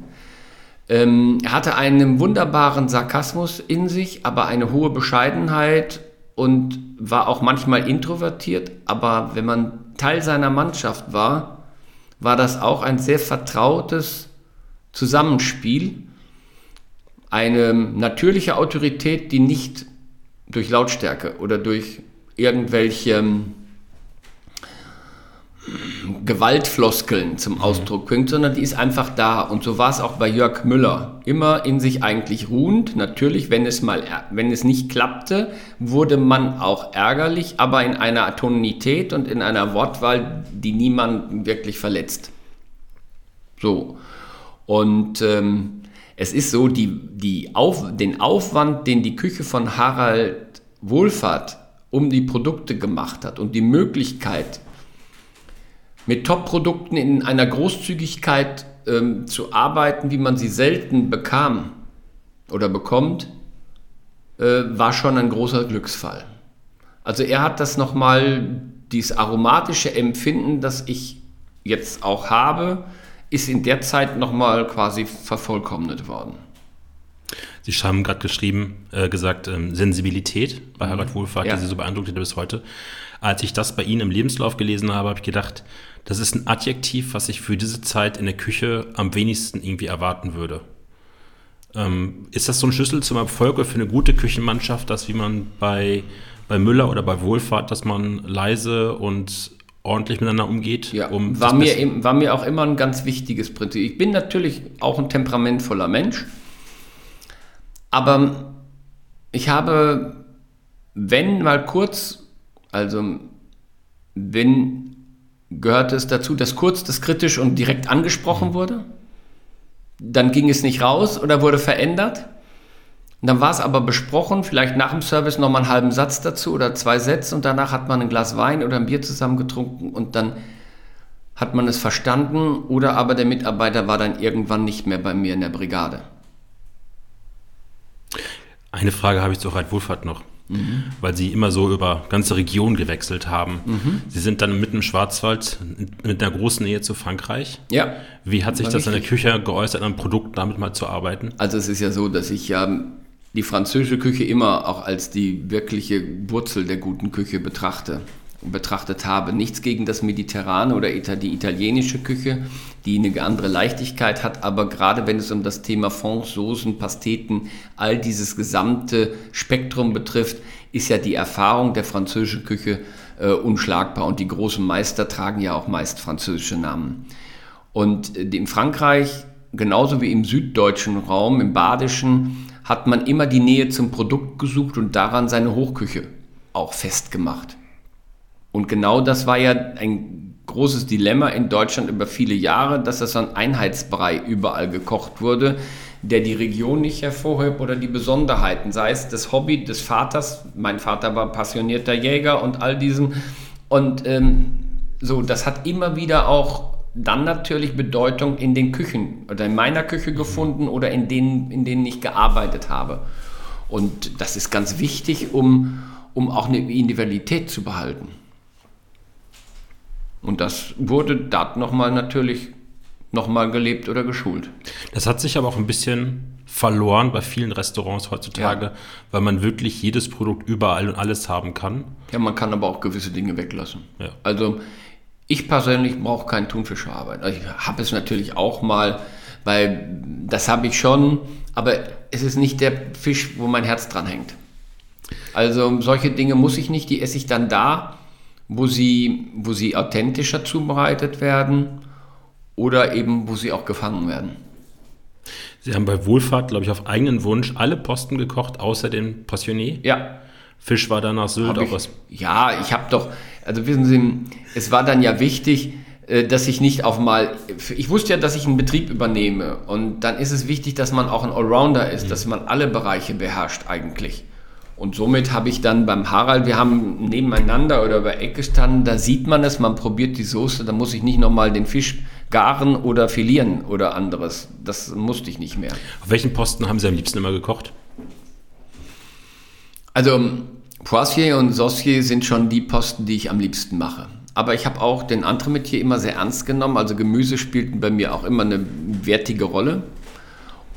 Ähm, er hatte einen wunderbaren Sarkasmus in sich, aber eine hohe Bescheidenheit und war auch manchmal introvertiert. Aber wenn man Teil seiner Mannschaft war, war das auch ein sehr vertrautes Zusammenspiel. Eine natürliche Autorität, die nicht durch Lautstärke oder durch irgendwelche Gewaltfloskeln zum Ausdruck bringt, sondern die ist einfach da. Und so war es auch bei Jörg Müller. Immer in sich eigentlich ruhend. Natürlich, wenn es mal, wenn es nicht klappte, wurde man auch ärgerlich, aber in einer Tonalität und in einer Wortwahl, die niemanden wirklich verletzt. So. Und ähm, es ist so, die, die Auf, den Aufwand, den die Küche von Harald Wohlfahrt um die Produkte gemacht hat und die Möglichkeit, mit Top-Produkten in einer Großzügigkeit ähm, zu arbeiten, wie man sie selten bekam oder bekommt, äh, war schon ein großer Glücksfall. Also er hat das nochmal, dieses aromatische Empfinden, das ich jetzt auch habe, ist in der Zeit nochmal quasi vervollkommnet worden. Sie haben gerade geschrieben, äh, gesagt, ähm, Sensibilität bei Harald Wohlfahrt, ja. die Sie so beeindruckt hat bis heute. Als ich das bei Ihnen im Lebenslauf gelesen habe, habe ich gedacht, das ist ein Adjektiv, was ich für diese Zeit in der Küche am wenigsten irgendwie erwarten würde. Ähm, ist das so ein Schlüssel zum Erfolg oder für eine gute Küchenmannschaft, dass wie man bei, bei Müller oder bei Wohlfahrt, dass man leise und ordentlich miteinander umgeht. Ja, um war, mir, eben, war mir auch immer ein ganz wichtiges Prinzip. Ich bin natürlich auch ein temperamentvoller Mensch, aber ich habe, wenn mal kurz, also wenn gehört es dazu, dass kurz das kritisch und direkt angesprochen wurde, dann ging es nicht raus oder wurde verändert. Und dann war es aber besprochen, vielleicht nach dem Service nochmal einen halben Satz dazu oder zwei Sätze und danach hat man ein Glas Wein oder ein Bier zusammen getrunken und dann hat man es verstanden oder aber der Mitarbeiter war dann irgendwann nicht mehr bei mir in der Brigade. Eine Frage habe ich zur Reitwohlfahrt noch, mhm. weil Sie immer so über ganze Regionen gewechselt haben. Mhm. Sie sind dann mitten im Schwarzwald mit einer großen Nähe zu Frankreich. Ja. Wie hat sich das richtig. in der Küche geäußert, an einem Produkt damit mal zu arbeiten? Also es ist ja so, dass ich ja die französische Küche immer auch als die wirkliche Wurzel der guten Küche betrachte betrachtet habe. Nichts gegen das Mediterrane oder die italienische Küche, die eine andere Leichtigkeit hat, aber gerade wenn es um das Thema Fonds, Soßen, Pasteten, all dieses gesamte Spektrum betrifft, ist ja die Erfahrung der französischen Küche äh, unschlagbar und die großen Meister tragen ja auch meist französische Namen. Und äh, in Frankreich, genauso wie im süddeutschen Raum, im badischen, hat man immer die Nähe zum Produkt gesucht und daran seine Hochküche auch festgemacht. Und genau das war ja ein großes Dilemma in Deutschland über viele Jahre, dass das ein Einheitsbrei überall gekocht wurde, der die Region nicht hervorhebt oder die Besonderheiten, sei es das Hobby des Vaters, mein Vater war passionierter Jäger und all diesen. Und ähm, so, das hat immer wieder auch dann natürlich Bedeutung in den Küchen oder in meiner Küche gefunden oder in denen, in denen ich gearbeitet habe. Und das ist ganz wichtig, um, um auch eine Individualität zu behalten. Und das wurde dort nochmal natürlich nochmal gelebt oder geschult. Das hat sich aber auch ein bisschen verloren bei vielen Restaurants heutzutage, ja. weil man wirklich jedes Produkt überall und alles haben kann. Ja, man kann aber auch gewisse Dinge weglassen. Ja. Also ich persönlich brauche keinen Thunfischarbeit. Also ich habe es natürlich auch mal, weil das habe ich schon, aber es ist nicht der Fisch, wo mein Herz dran hängt. Also solche Dinge muss ich nicht, die esse ich dann da, wo sie, wo sie authentischer zubereitet werden oder eben wo sie auch gefangen werden. Sie haben bei Wohlfahrt, glaube ich, auf eigenen Wunsch alle Posten gekocht, außer den Passionné? Ja. Fisch war dann nach Sylt auch was? Ja, ich habe doch, also wissen Sie, es war dann ja wichtig, äh, dass ich nicht auf mal, ich wusste ja, dass ich einen Betrieb übernehme und dann ist es wichtig, dass man auch ein Allrounder ist, mhm. dass man alle Bereiche beherrscht eigentlich. Und somit habe ich dann beim Harald, wir haben nebeneinander oder bei Ecke gestanden, da sieht man es, man probiert die Soße, da muss ich nicht nochmal den Fisch garen oder filieren oder anderes. Das musste ich nicht mehr. Auf welchen Posten haben Sie am liebsten immer gekocht? Also Poisier und Saucier sind schon die Posten, die ich am liebsten mache. Aber ich habe auch den Entremetier immer sehr ernst genommen. Also Gemüse spielten bei mir auch immer eine wertige Rolle.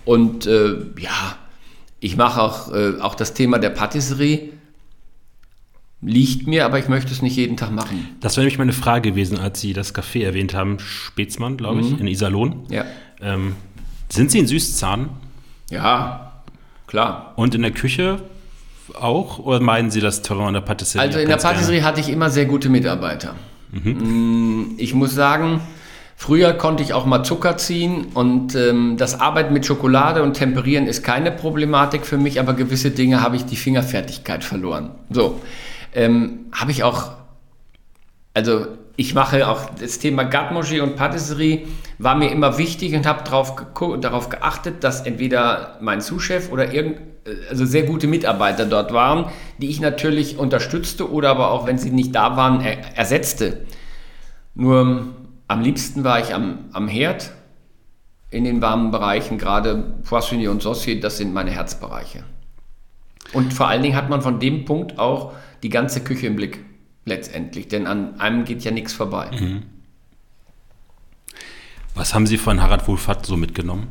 Und äh, ja, ich mache auch, äh, auch das Thema der Patisserie. Liegt mir, aber ich möchte es nicht jeden Tag machen. Das wäre nämlich meine Frage gewesen, als Sie das Café erwähnt haben, Spätzmann, glaube ich, mhm. in Iserlohn. Ja. Ähm, sind Sie ein Süßzahn? Ja, klar. Und in der Küche auch? Oder meinen Sie das Terrain der Patisserie? Also in der Patisserie gerne? hatte ich immer sehr gute Mitarbeiter. Mhm. Mm, ich muss sagen, Früher konnte ich auch mal Zucker ziehen und ähm, das Arbeiten mit Schokolade und Temperieren ist keine Problematik für mich, aber gewisse Dinge habe ich die Fingerfertigkeit verloren. So, ähm, habe ich auch, also ich mache auch das Thema Garde und Patisserie war mir immer wichtig und habe darauf, darauf geachtet, dass entweder mein Zuschef oder irgend, also sehr gute Mitarbeiter dort waren, die ich natürlich unterstützte oder aber auch, wenn sie nicht da waren, er, ersetzte. Nur am liebsten war ich am, am Herd in den warmen Bereichen, gerade Poissonnier und Saucier, das sind meine Herzbereiche. Und vor allen Dingen hat man von dem Punkt auch die ganze Küche im Blick, letztendlich, denn an einem geht ja nichts vorbei. Mhm. Was haben Sie von Harald Wohlfahrt so mitgenommen?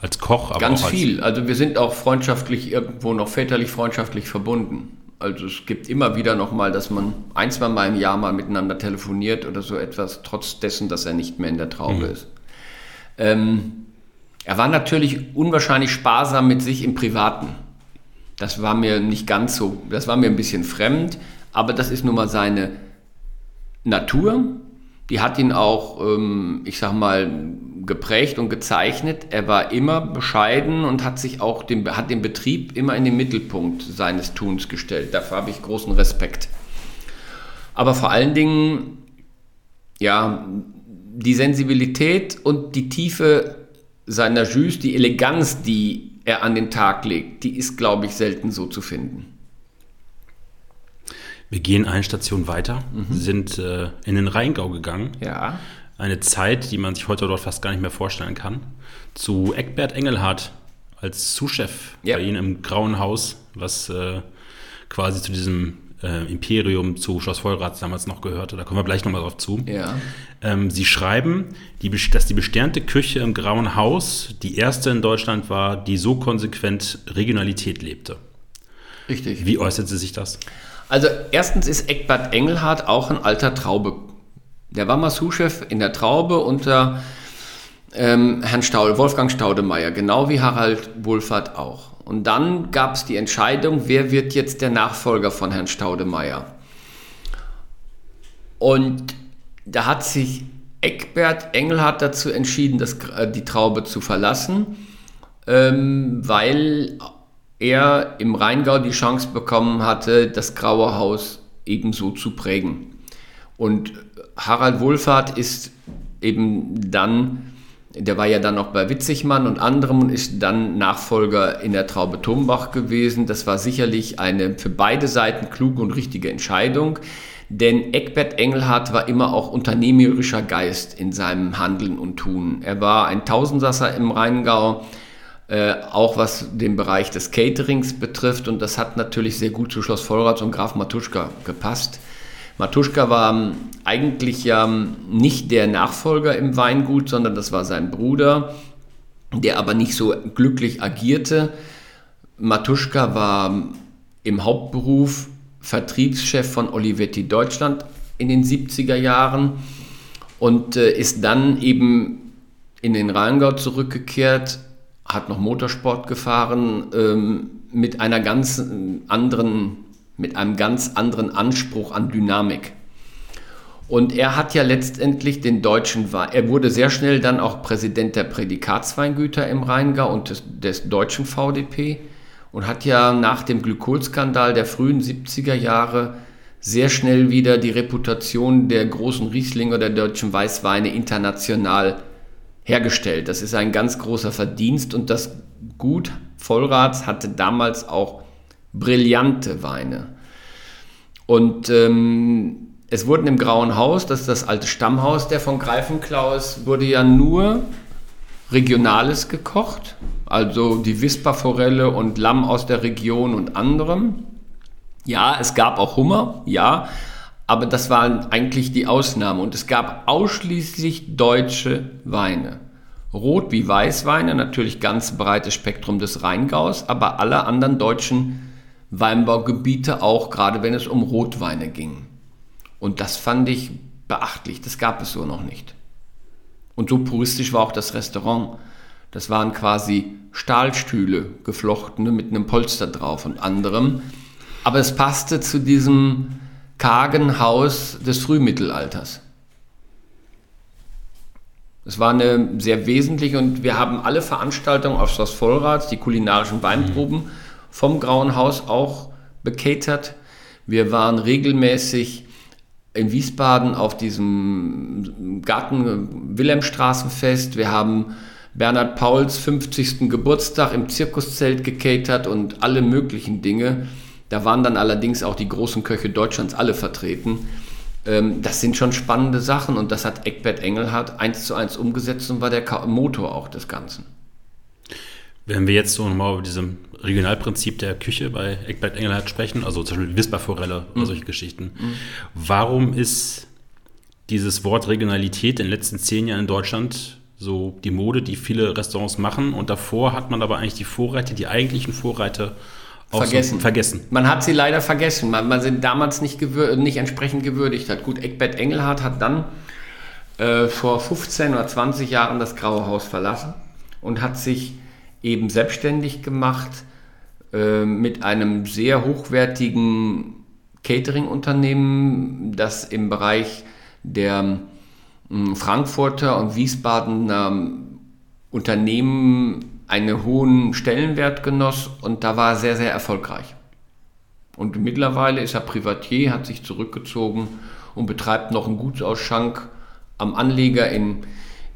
Als Koch, aber Ganz auch als viel. Also wir sind auch freundschaftlich irgendwo noch väterlich freundschaftlich verbunden. Also es gibt immer wieder nochmal, dass man ein, zwei Mal im Jahr mal miteinander telefoniert oder so etwas, trotz dessen, dass er nicht mehr in der Traube mhm. ist. Ähm, er war natürlich unwahrscheinlich sparsam mit sich im Privaten. Das war mir nicht ganz so, das war mir ein bisschen fremd, aber das ist nun mal seine Natur. Die hat ihn auch, ähm, ich sag mal, geprägt und gezeichnet. Er war immer bescheiden und hat sich auch den, hat den Betrieb immer in den Mittelpunkt seines Tuns gestellt. Dafür habe ich großen Respekt. Aber vor allen Dingen, ja, die Sensibilität und die Tiefe seiner Jus, die Eleganz, die er an den Tag legt, die ist, glaube ich, selten so zu finden. Wir gehen eine Station weiter, mhm. sind äh, in den Rheingau gegangen. Ja. Eine Zeit, die man sich heute dort fast gar nicht mehr vorstellen kann. Zu Eckbert Engelhardt als Zuschef ja. bei Ihnen im Grauen Haus, was äh, quasi zu diesem äh, Imperium zu Schloss Vollrats damals noch gehörte. Da kommen wir gleich nochmal drauf zu. Ja. Ähm, Sie schreiben, die, dass die besternte Küche im Grauen Haus die erste in Deutschland war, die so konsequent Regionalität lebte. Richtig. Wie äußert sie sich das? Also erstens ist Eckbert Engelhardt auch ein alter Traube. Der war mal Souschef in der Traube unter ähm, Herrn Staud, Wolfgang Staudemeyer, genau wie Harald Wohlfahrt auch. Und dann gab es die Entscheidung, wer wird jetzt der Nachfolger von Herrn Staudemeyer. Und da hat sich Eckbert Engelhardt dazu entschieden, das, äh, die Traube zu verlassen, ähm, weil er im Rheingau die Chance bekommen hatte, das Graue Haus ebenso zu prägen. Und Harald Wohlfahrt ist eben dann, der war ja dann noch bei Witzigmann und anderem und ist dann Nachfolger in der Traube Tumbach gewesen. Das war sicherlich eine für beide Seiten kluge und richtige Entscheidung. Denn Eckbert Engelhardt war immer auch unternehmerischer Geist in seinem Handeln und Tun. Er war ein Tausendsasser im Rheingau, äh, auch was den Bereich des Caterings betrifft. Und das hat natürlich sehr gut zu Schloss Vollrats und Graf Matuschka gepasst. Matuschka war eigentlich ja nicht der Nachfolger im Weingut, sondern das war sein Bruder, der aber nicht so glücklich agierte. Matuschka war im Hauptberuf Vertriebschef von Olivetti Deutschland in den 70er Jahren und äh, ist dann eben in den Rheingau zurückgekehrt hat noch Motorsport gefahren ähm, mit einer ganz anderen, mit einem ganz anderen Anspruch an Dynamik. Und er hat ja letztendlich den deutschen, er wurde sehr schnell dann auch Präsident der Prädikatsweingüter im Rheingau und des, des deutschen VDP und hat ja nach dem Glykolskandal der frühen 70er Jahre sehr schnell wieder die Reputation der großen Rieslinger der deutschen Weißweine international hergestellt. Das ist ein ganz großer Verdienst und das Gut Vollrats hatte damals auch brillante Weine. Und ähm, es wurden im Grauen Haus, das ist das alte Stammhaus der von Greifenklaus, wurde ja nur Regionales gekocht, also die Wisperforelle und Lamm aus der Region und anderem. Ja, es gab auch Hummer, ja, aber das waren eigentlich die Ausnahmen und es gab ausschließlich deutsche Weine. Rot- wie Weißweine, natürlich ganz breites Spektrum des Rheingaus, aber alle anderen deutschen Weinbaugebiete auch, gerade wenn es um Rotweine ging. Und das fand ich beachtlich, das gab es so noch nicht. Und so puristisch war auch das Restaurant. Das waren quasi Stahlstühle, geflochtene mit einem Polster drauf und anderem. Aber es passte zu diesem kargen Haus des Frühmittelalters. Es war eine sehr wesentliche und wir haben alle Veranstaltungen auf Schloss Vollrats, die kulinarischen Weinproben vom Grauen Haus auch bekatert. Wir waren regelmäßig in Wiesbaden auf diesem Garten Wilhelmstraßenfest. Wir haben Bernhard Pauls 50. Geburtstag im Zirkuszelt gekatert und alle möglichen Dinge. Da waren dann allerdings auch die großen Köche Deutschlands alle vertreten. Ähm, das sind schon spannende Sachen und das hat Eckbert Engelhardt eins zu eins umgesetzt und war der Motor auch des Ganzen. Wenn wir jetzt so nochmal über diesem Regionalprinzip der Küche bei Eckbert Engelhardt sprechen, also zum Beispiel Wisperforelle mhm. oder solche Geschichten, mhm. warum ist dieses Wort Regionalität in den letzten zehn Jahren in Deutschland so die Mode, die viele Restaurants machen und davor hat man aber eigentlich die Vorreiter, die eigentlichen Vorreiter vergessen. Vergessen. Man hat sie leider vergessen, weil man sie damals nicht, nicht entsprechend gewürdigt hat. Gut, Eckbert Engelhardt hat dann äh, vor 15 oder 20 Jahren das Graue Haus verlassen und hat sich eben selbstständig gemacht äh, mit einem sehr hochwertigen Catering-Unternehmen, das im Bereich der ähm, Frankfurter und Wiesbadener ähm, Unternehmen einen hohen Stellenwert genoss und da war er sehr, sehr erfolgreich. Und mittlerweile ist er Privatier, hat sich zurückgezogen und betreibt noch einen Gutsausschank am Anleger in,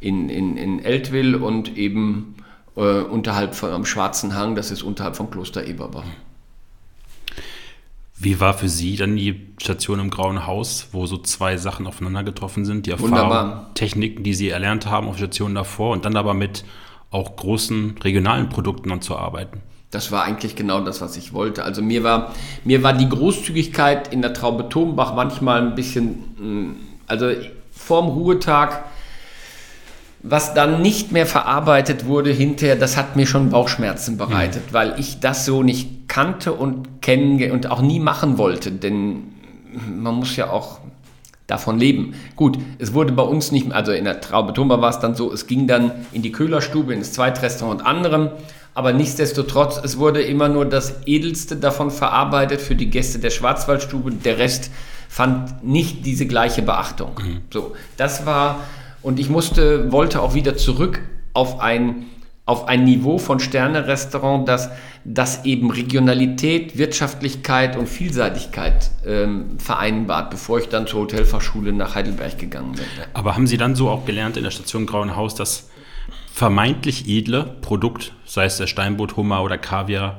in, in, in Eltville und eben äh, unterhalb von, am Schwarzen Hang, das ist unterhalb von Kloster Eberbach. Wie war für Sie dann die Station im Grauen Haus, wo so zwei Sachen aufeinander getroffen sind? Die Erfahrung, Wunderbar. Techniken, die Sie erlernt haben auf Stationen davor und dann aber mit auch großen regionalen Produkten dann zu arbeiten? Das war eigentlich genau das, was ich wollte. Also mir war, mir war die Großzügigkeit in der Traube Tombach manchmal ein bisschen, mm, also vorm Ruhetag, was dann nicht mehr verarbeitet wurde hinterher, das hat mir schon Bauchschmerzen bereitet, mhm. weil ich das so nicht kannte und kennen und auch nie machen wollte, denn man muss ja auch davon leben. Gut, es wurde bei uns nicht, also in der Traube Tombach war es dann so, es ging dann in die Köhlerstube, ins Zweitrestaurant und anderem aber nichtsdestotrotz, es wurde immer nur das Edelste davon verarbeitet für die Gäste der Schwarzwaldstube. Der Rest fand nicht diese gleiche Beachtung. Mhm. So, das war, und ich musste, wollte auch wieder zurück auf ein, auf ein Niveau von Sterne-Restaurant, das, das eben Regionalität, Wirtschaftlichkeit und Vielseitigkeit ähm, vereinbart, bevor ich dann zur Hotelfachschule nach Heidelberg gegangen bin. Aber haben Sie dann so auch gelernt in der Station Grauen Haus, dass vermeintlich edle Produkt, sei es der Steinbutt, Hummer oder Kaviar,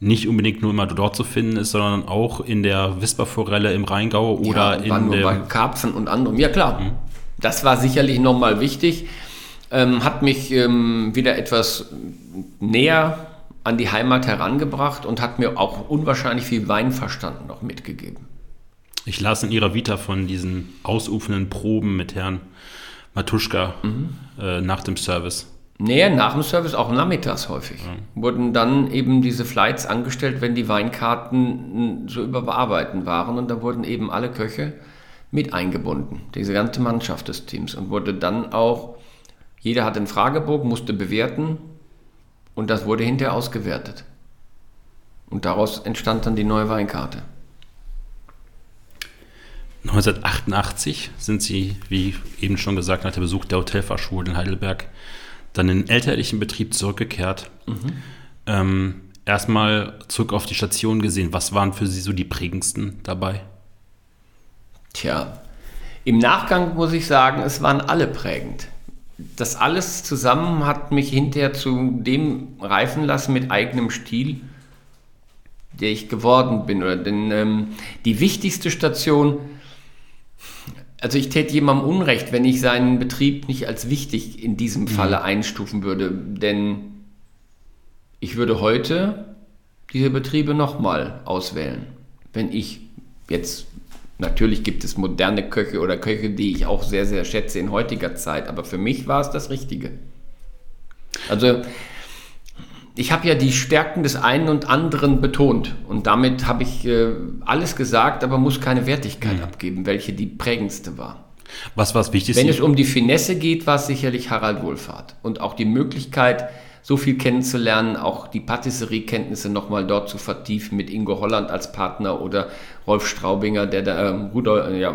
nicht unbedingt nur immer dort zu finden ist, sondern auch in der Wisperforelle im Rheingau oder ja, in der bei Karpfen und anderem. Ja klar, mhm. Das war sicherlich nochmal wichtig. Ähm, hat mich ähm, wieder etwas näher an die Heimat herangebracht und hat mir auch unwahrscheinlich viel Weinverstand noch mitgegeben. Ich las in Ihrer Vita von diesen ausufernden Proben mit Herrn Matuschka mhm. äh, nach dem Service. Nee, nach dem Service auch nachmittags häufig. Ja. Wurden dann eben diese Flights angestellt, wenn die Weinkarten so überarbeiten waren. Und da wurden eben alle Köche mit eingebunden, diese ganze Mannschaft des Teams. Und wurde dann auch, jeder hat einen Fragebogen, musste bewerten und das wurde hinterher ausgewertet. Und daraus entstand dann die neue Weinkarte. 1988 sind sie, wie eben schon gesagt, nach dem Besuch der Hotelfachschule in Heidelberg dann in den elterlichen Betrieb zurückgekehrt. Mhm. Ähm, erstmal zurück auf die Station gesehen. Was waren für Sie so die prägendsten dabei? Tja, im Nachgang muss ich sagen, es waren alle prägend. Das alles zusammen hat mich hinterher zu dem reifen lassen mit eigenem Stil, der ich geworden bin. Oder denn ähm, die wichtigste Station also ich täte jemandem Unrecht, wenn ich seinen Betrieb nicht als wichtig in diesem mhm. Falle einstufen würde. Denn ich würde heute diese Betriebe nochmal auswählen. Wenn ich jetzt, natürlich gibt es moderne Köche oder Köche, die ich auch sehr, sehr schätze in heutiger Zeit, aber für mich war es das Richtige. Also ich habe ja die Stärken des einen und anderen betont und damit habe ich äh, alles gesagt, aber muss keine Wertigkeit mhm. abgeben, welche die prägendste war. Was war das Wichtigste? Wenn es um die Finesse geht, war es sicherlich Harald Wohlfahrt und auch die Möglichkeit, so viel kennenzulernen, auch die Patisserie-Kenntnisse nochmal dort zu vertiefen mit Ingo Holland als Partner oder Rolf Straubinger, der da, ähm, Rudolf, ja,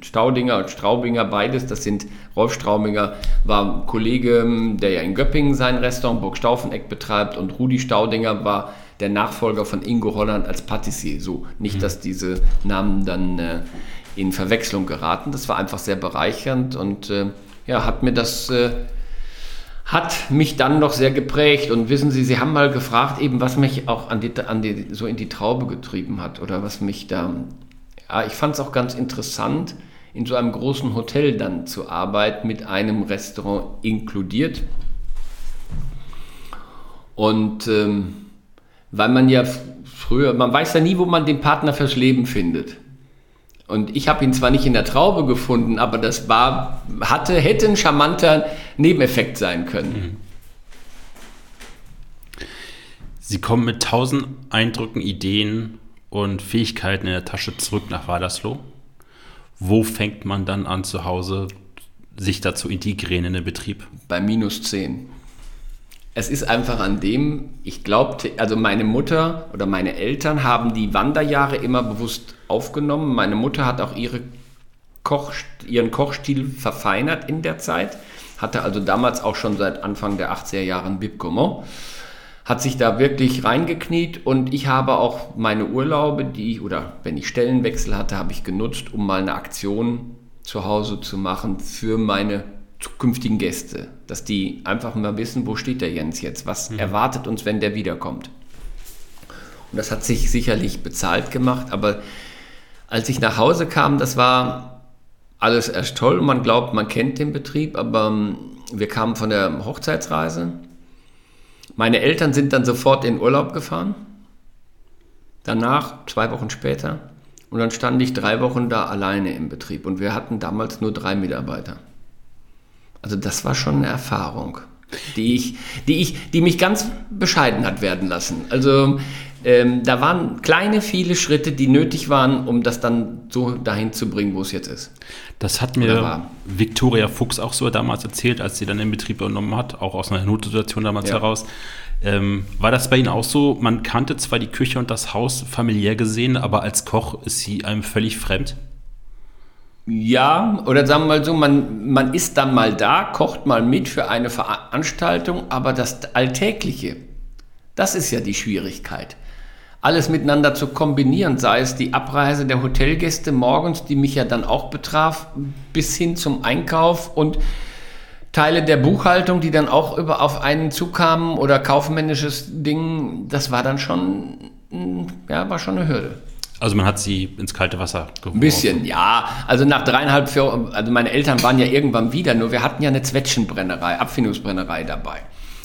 Staudinger und Straubinger, beides, das sind, Rolf Straubinger war Kollege, der ja in Göppingen sein Restaurant Burg Staufeneck betreibt und Rudi Staudinger war der Nachfolger von Ingo Holland als Patissier. So, nicht, mhm. dass diese Namen dann äh, in Verwechslung geraten. Das war einfach sehr bereichernd und äh, ja, hat mir das äh, hat mich dann noch sehr geprägt. Und wissen Sie, Sie haben mal gefragt, eben, was mich auch an die, an die, so in die Traube getrieben hat oder was mich da. Ja, ich fand es auch ganz interessant, in so einem großen Hotel dann zu arbeiten, mit einem Restaurant inkludiert. Und ähm, weil man ja früher, man weiß ja nie, wo man den Partner fürs Leben findet. Und ich habe ihn zwar nicht in der Traube gefunden, aber das war, hatte, hätte ein charmanter Nebeneffekt sein können. Sie kommen mit tausend Eindrücken, Ideen und Fähigkeiten in der Tasche zurück nach Wadersloh. Wo fängt man dann an zu Hause, sich da zu integrieren in den Betrieb? Bei minus 10. Es ist einfach an dem, ich glaubte, also meine Mutter oder meine Eltern haben die Wanderjahre immer bewusst aufgenommen. Meine Mutter hat auch ihre Koch, ihren Kochstil verfeinert in der Zeit. Hatte also damals auch schon seit Anfang der 80er Jahre ein Bib Gourmand. Hat sich da wirklich reingekniet und ich habe auch meine Urlaube, die, oder wenn ich Stellenwechsel hatte, habe ich genutzt, um mal eine Aktion zu Hause zu machen für meine zukünftigen Gäste. Dass die einfach mal wissen, wo steht der Jens jetzt? Was mhm. erwartet uns, wenn der wiederkommt? Und das hat sich sicherlich bezahlt gemacht, aber als ich nach Hause kam, das war alles erst toll man glaubt, man kennt den Betrieb, aber ähm, wir kamen von der Hochzeitsreise. Meine Eltern sind dann sofort in Urlaub gefahren. Danach, zwei Wochen später, und dann stand ich drei Wochen da alleine im Betrieb und wir hatten damals nur drei Mitarbeiter. Also das war schon eine Erfahrung, die ich, die ich, die mich ganz bescheiden hat werden lassen. Also ähm, da waren kleine, viele Schritte, die nötig waren, um das dann so dahin zu bringen, wo es jetzt ist. Das hat mir Viktoria Fuchs auch so damals erzählt, als sie dann den Betrieb übernommen hat, auch aus einer Notsituation damals ja. heraus. Ähm, war das bei Ihnen auch so? Man kannte zwar die Küche und das Haus familiär gesehen, aber als Koch ist sie einem völlig fremd? Ja, oder sagen wir mal so, man, man ist dann mal da, kocht mal mit für eine Veranstaltung, aber das Alltägliche, das ist ja die Schwierigkeit alles miteinander zu kombinieren, sei es die Abreise der Hotelgäste morgens, die mich ja dann auch betraf, bis hin zum Einkauf und Teile der Buchhaltung, die dann auch über auf einen zukamen oder kaufmännisches Ding, das war dann schon, ja, war schon eine Hürde. Also man hat sie ins kalte Wasser geworfen. Ein bisschen, ja. Also nach dreieinhalb, vier, also meine Eltern waren ja irgendwann wieder, nur wir hatten ja eine Zwetschgenbrennerei, Abfindungsbrennerei dabei.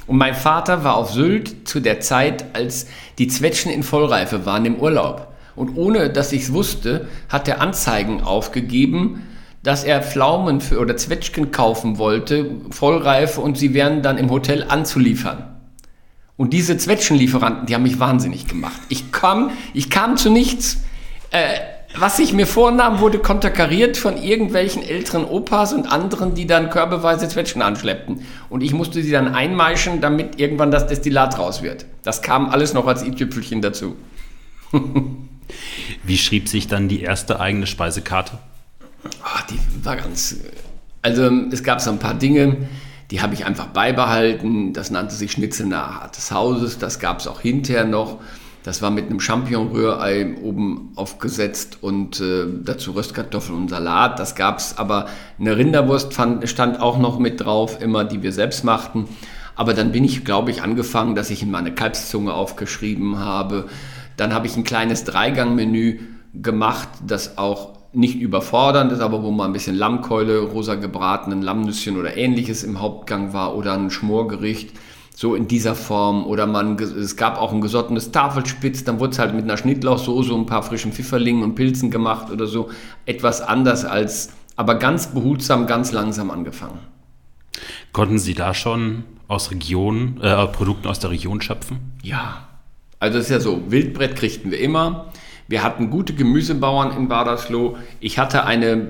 Und mein Vater war auf Sylt zu der Zeit, als die Zwetschgen in Vollreife waren im Urlaub. Und ohne dass ich es wusste, hat er Anzeigen aufgegeben, dass er Pflaumen für, oder Zwetschgen kaufen wollte, Vollreife, und sie wären dann im Hotel anzuliefern. Und diese Zwetschgenlieferanten, die haben mich wahnsinnig gemacht. Ich kam, ich kam zu nichts. Äh, was ich mir vornahm, wurde konterkariert von irgendwelchen älteren Opas und anderen, die dann körbeweise Zwetschgen anschleppten. Und ich musste sie dann einmeischen, damit irgendwann das Destillat raus wird. Das kam alles noch als i-Tüpfelchen dazu. Wie schrieb sich dann die erste eigene Speisekarte? Ach, die war ganz. Also, es gab so ein paar Dinge, die habe ich einfach beibehalten. Das nannte sich Schnitzel nach Art des Hauses. Das gab es auch hinterher noch. Das war mit einem Champignon-Rührei oben aufgesetzt und äh, dazu Röstkartoffeln und Salat. Das gab es, aber eine Rinderwurst fand, stand auch noch mit drauf, immer die wir selbst machten. Aber dann bin ich, glaube ich, angefangen, dass ich in meine Kalbszunge aufgeschrieben habe. Dann habe ich ein kleines Dreigangmenü gemacht, das auch nicht überfordernd ist, aber wo mal ein bisschen Lammkeule, rosa gebratenen Lammnüsschen oder ähnliches im Hauptgang war oder ein Schmorgericht so in dieser Form. Oder man, es gab auch ein gesottenes Tafelspitz, dann wurde es halt mit einer Schnittlauchsoße und ein paar frischen Pfifferlingen und Pilzen gemacht oder so. Etwas anders als, aber ganz behutsam, ganz langsam angefangen. Konnten Sie da schon aus Regionen, äh, Produkten aus der Region schöpfen? Ja. Also es ist ja so, Wildbrett kriegten wir immer. Wir hatten gute Gemüsebauern in Badersloh. Ich hatte eine,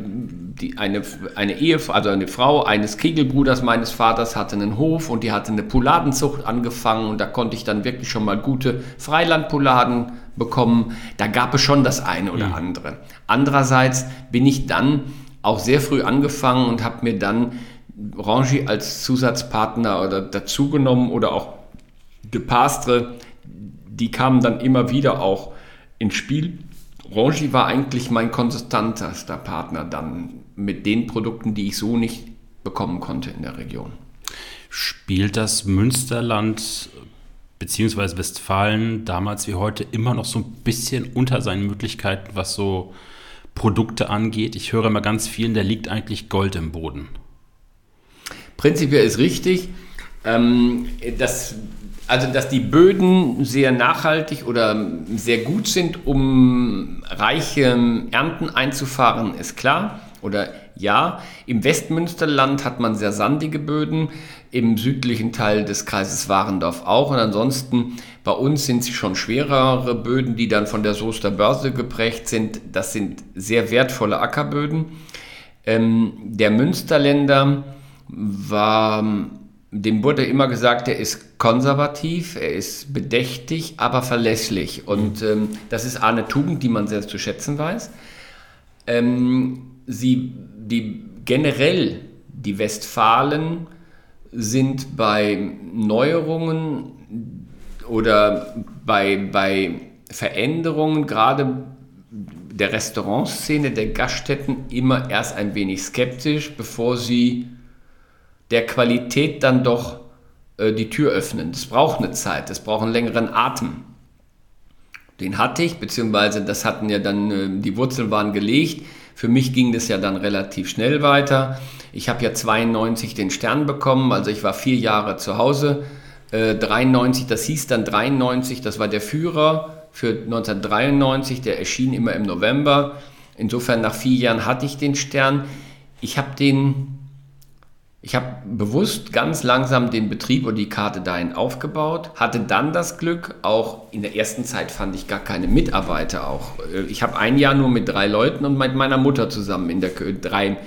die, eine, eine Ehe, also eine Frau eines Kegelbruders meines Vaters hatte einen Hof und die hatte eine Pouladenzucht angefangen und da konnte ich dann wirklich schon mal gute Freilandpouladen bekommen. Da gab es schon das eine oder mhm. andere. Andererseits bin ich dann auch sehr früh angefangen und habe mir dann Rangi als Zusatzpartner oder dazugenommen oder auch De Pastre, die kamen dann immer wieder auch ins Spiel. Rangi war eigentlich mein konsistantester Partner dann mit den Produkten, die ich so nicht bekommen konnte in der Region. Spielt das Münsterland bzw. Westfalen damals wie heute immer noch so ein bisschen unter seinen Möglichkeiten, was so Produkte angeht? Ich höre immer ganz vielen, da liegt eigentlich Gold im Boden. Prinzipiell ist richtig. Ähm, das also, dass die Böden sehr nachhaltig oder sehr gut sind, um reiche Ernten einzufahren, ist klar. Oder ja, im Westmünsterland hat man sehr sandige Böden, im südlichen Teil des Kreises Warendorf auch. Und ansonsten bei uns sind sie schon schwerere Böden, die dann von der Soester Börse geprägt sind. Das sind sehr wertvolle Ackerböden. Ähm, der Münsterländer war dem wurde immer gesagt, er ist konservativ, er ist bedächtig, aber verlässlich. Und ähm, das ist eine Tugend, die man sehr zu schätzen weiß. Ähm, sie, die generell die Westfalen sind bei Neuerungen oder bei, bei Veränderungen, gerade der Restaurantszene, der Gaststätten, immer erst ein wenig skeptisch, bevor sie der Qualität dann doch äh, die Tür öffnen. Das braucht eine Zeit, das braucht einen längeren Atem. Den hatte ich, beziehungsweise das hatten ja dann, äh, die Wurzeln waren gelegt. Für mich ging das ja dann relativ schnell weiter. Ich habe ja 92 den Stern bekommen, also ich war vier Jahre zu Hause. Äh, 93, das hieß dann 93, das war der Führer für 1993, der erschien immer im November. Insofern nach vier Jahren hatte ich den Stern. Ich habe den ich habe bewusst ganz langsam den Betrieb und die Karte dahin aufgebaut, hatte dann das Glück, auch in der ersten Zeit fand ich gar keine Mitarbeiter auch. Äh, ich habe ein Jahr nur mit drei Leuten und mit meiner Mutter zusammen in der Küche, drei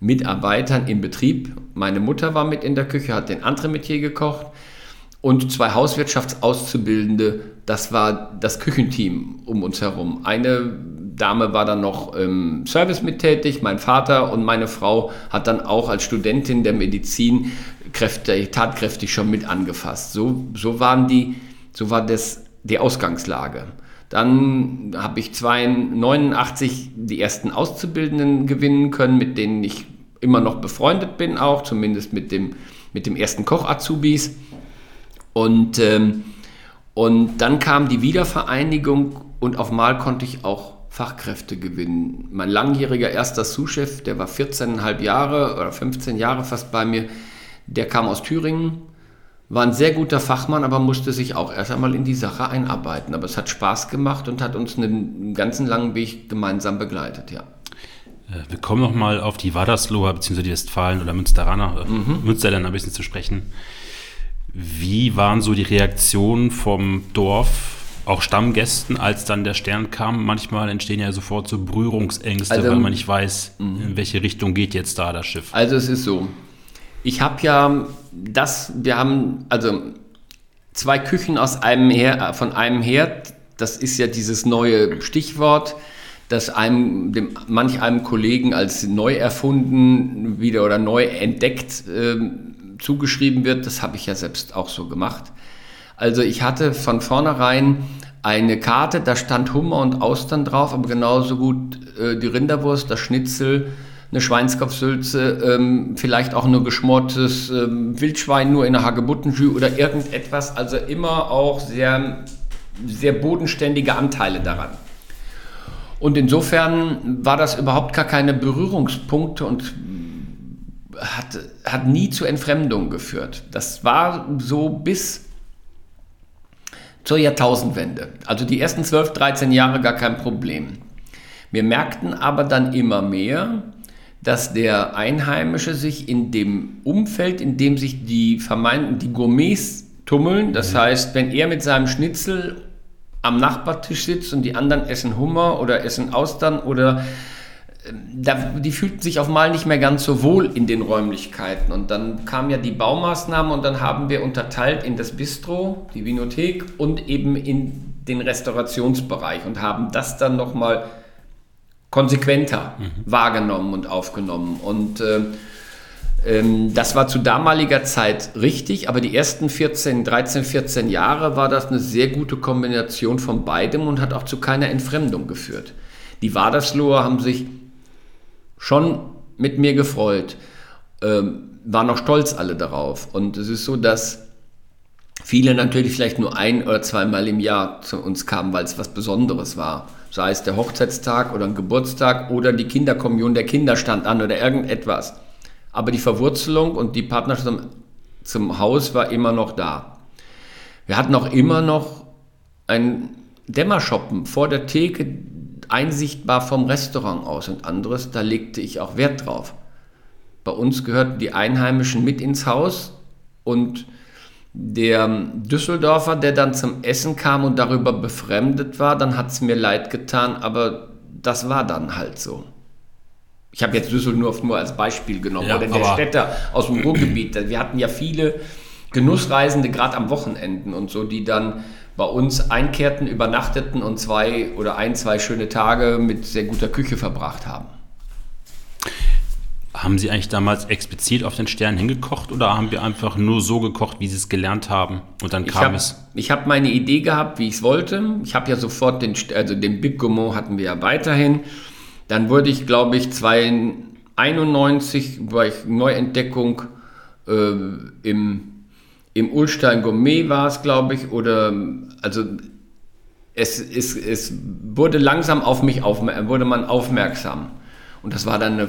Mitarbeitern im Betrieb. Meine Mutter war mit in der Küche, hat den Entremetier gekocht und zwei Hauswirtschaftsauszubildende, das war das Küchenteam um uns herum. Eine Dame war dann noch im Service mit tätig, mein Vater und meine Frau hat dann auch als Studentin der Medizin kräftig, tatkräftig schon mit angefasst. So, so waren die, so war das die Ausgangslage. Dann habe ich 89 die ersten Auszubildenden gewinnen können, mit denen ich immer noch befreundet bin, auch zumindest mit dem, mit dem ersten Koch-Azubis. Und, ähm, und dann kam die Wiedervereinigung und auf Mal konnte ich auch Fachkräfte gewinnen. Mein langjähriger erster Sous-Chef, der war 14,5 Jahre oder 15 Jahre fast bei mir, der kam aus Thüringen, war ein sehr guter Fachmann, aber musste sich auch erst einmal in die Sache einarbeiten. Aber es hat Spaß gemacht und hat uns einen ganzen langen Weg gemeinsam begleitet, ja. Äh, wir kommen nochmal auf die Wadersloher bzw. die Westfalen oder Münsteraner, äh, mhm. Münsterländer ein bisschen zu sprechen. Wie waren so die Reaktionen vom Dorf auch Stammgästen, als dann der Stern kam, manchmal entstehen ja sofort so Berührungsängste, also, weil man nicht weiß, in mhm. welche Richtung geht jetzt da das Schiff. Also es ist so. Ich habe ja das, wir haben also zwei Küchen aus einem Her von einem Herd. Das ist ja dieses neue Stichwort, das einem, dem, manch einem Kollegen als neu erfunden wieder oder neu entdeckt äh, zugeschrieben wird. Das habe ich ja selbst auch so gemacht. Also ich hatte von vornherein eine Karte, da stand Hummer und Austern drauf, aber genauso gut äh, die Rinderwurst, das Schnitzel, eine Schweinskopfsülze, ähm, vielleicht auch nur geschmortes ähm, Wildschwein nur in einer Hagebuttensjü oder irgendetwas. Also immer auch sehr, sehr bodenständige Anteile daran. Und insofern war das überhaupt gar keine Berührungspunkte und hat, hat nie zu Entfremdung geführt. Das war so bis zur Jahrtausendwende. Also die ersten 12, 13 Jahre gar kein Problem. Wir merkten aber dann immer mehr, dass der Einheimische sich in dem Umfeld, in dem sich die vermeinten, die Gourmets tummeln, das mhm. heißt, wenn er mit seinem Schnitzel am Nachbartisch sitzt und die anderen essen Hummer oder essen Austern oder die fühlten sich auf mal nicht mehr ganz so wohl in den Räumlichkeiten. Und dann kam ja die Baumaßnahme und dann haben wir unterteilt in das Bistro, die Vinothek und eben in den Restaurationsbereich und haben das dann nochmal konsequenter mhm. wahrgenommen und aufgenommen. Und äh, ähm, das war zu damaliger Zeit richtig, aber die ersten 14, 13, 14 Jahre war das eine sehr gute Kombination von beidem und hat auch zu keiner Entfremdung geführt. Die Wadersloher haben sich schon mit mir gefreut, ähm, waren auch stolz alle darauf. Und es ist so, dass viele natürlich vielleicht nur ein oder zweimal im Jahr zu uns kamen, weil es was Besonderes war. Sei es der Hochzeitstag oder ein Geburtstag oder die Kinderkommunion, der Kinder stand an oder irgendetwas. Aber die Verwurzelung und die Partnerschaft zum, zum Haus war immer noch da. Wir hatten auch immer noch ein Dämmershoppen vor der Theke, einsichtbar vom Restaurant aus und anderes, da legte ich auch Wert drauf. Bei uns gehörten die Einheimischen mit ins Haus und der Düsseldorfer, der dann zum Essen kam und darüber befremdet war, dann hat es mir leid getan, aber das war dann halt so. Ich habe jetzt Düsseldorf nur als Beispiel genommen ja, oder der Städter aus dem Ruhrgebiet. Wir hatten ja viele Genussreisende, gerade am Wochenenden und so, die dann bei uns einkehrten, übernachteten und zwei oder ein, zwei schöne Tage mit sehr guter Küche verbracht haben. Haben Sie eigentlich damals explizit auf den Stern hingekocht oder haben wir einfach nur so gekocht, wie Sie es gelernt haben und dann kam ich hab, es? Ich habe meine Idee gehabt, wie ich es wollte. Ich habe ja sofort den, also den Bib Gourmand hatten wir ja weiterhin. Dann wurde ich, glaube ich, 1991 war ich Neuentdeckung äh, im, im Ulstein Gourmet war es, glaube ich, oder also es, es, es wurde langsam auf mich aufmerksam, wurde man aufmerksam. Und das war dann eine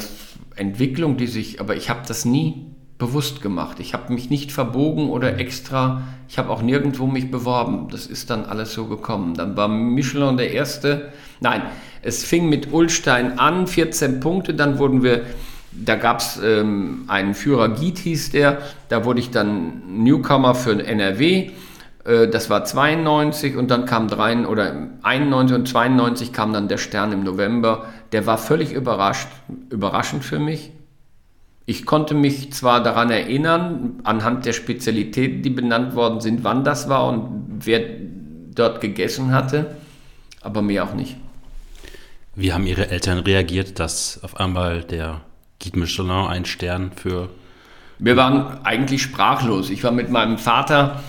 Entwicklung, die sich, aber ich habe das nie bewusst gemacht. Ich habe mich nicht verbogen oder extra, ich habe auch nirgendwo mich beworben. Das ist dann alles so gekommen. Dann war Michelin der erste. Nein, es fing mit Ulstein an, 14 Punkte, dann wurden wir, da gab es ähm, einen Führer Giet hieß der, da wurde ich dann Newcomer für NRW. Äh, das war 92 und dann kam 3 oder 91 und 92 kam dann der Stern im November der war völlig überrascht, überraschend für mich. Ich konnte mich zwar daran erinnern, anhand der Spezialitäten, die benannt worden sind, wann das war und wer dort gegessen hatte, aber mehr auch nicht. Wie haben Ihre Eltern reagiert, dass auf einmal der Guide Michelin ein Stern für... Wir waren eigentlich sprachlos. Ich war mit meinem Vater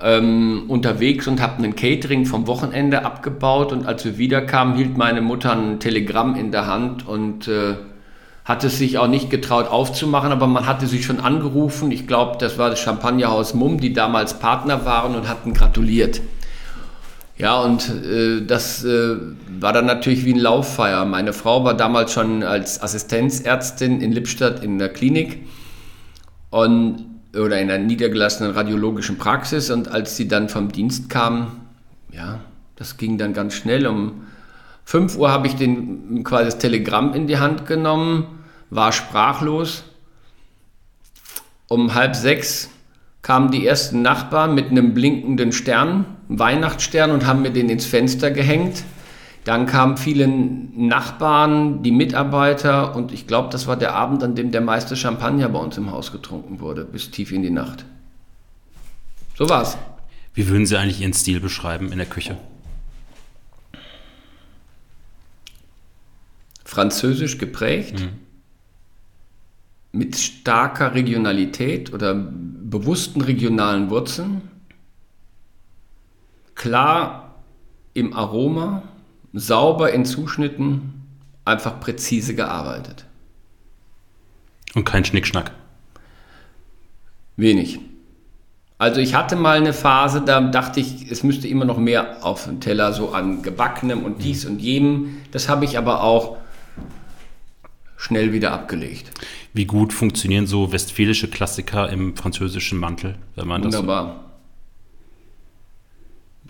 ähm, unterwegs und habe einen Catering vom Wochenende abgebaut und als wir wiederkamen, hielt meine Mutter ein Telegramm in der Hand und äh, hatte sich auch nicht getraut aufzumachen, aber man hatte sie schon angerufen. Ich glaube, das war das Champagnerhaus Mumm, die damals Partner waren und hatten gratuliert. Ja, und äh, das äh, war dann natürlich wie ein Lauffeier. Meine Frau war damals schon als Assistenzärztin in Lippstadt in der Klinik und oder in einer niedergelassenen radiologischen Praxis und als sie dann vom Dienst kam, ja, das ging dann ganz schnell. Um 5 Uhr habe ich den, quasi das Telegramm in die Hand genommen, war sprachlos. Um halb sechs kamen die ersten Nachbarn mit einem blinkenden Stern, Weihnachtsstern, und haben mir den ins Fenster gehängt. Dann kamen viele Nachbarn, die Mitarbeiter und ich glaube, das war der Abend, an dem der meiste Champagner bei uns im Haus getrunken wurde, bis tief in die Nacht. So war's. Wie würden Sie eigentlich Ihren Stil beschreiben in der Küche? Französisch geprägt, mhm. mit starker Regionalität oder bewussten regionalen Wurzeln, klar im Aroma, sauber in Zuschnitten, einfach präzise gearbeitet. Und kein Schnickschnack? Wenig. Also ich hatte mal eine Phase, da dachte ich, es müsste immer noch mehr auf dem Teller, so an gebackenem und dies und jenem. Das habe ich aber auch schnell wieder abgelegt. Wie gut funktionieren so westfälische Klassiker im französischen Mantel, wenn man Wunderbar. Das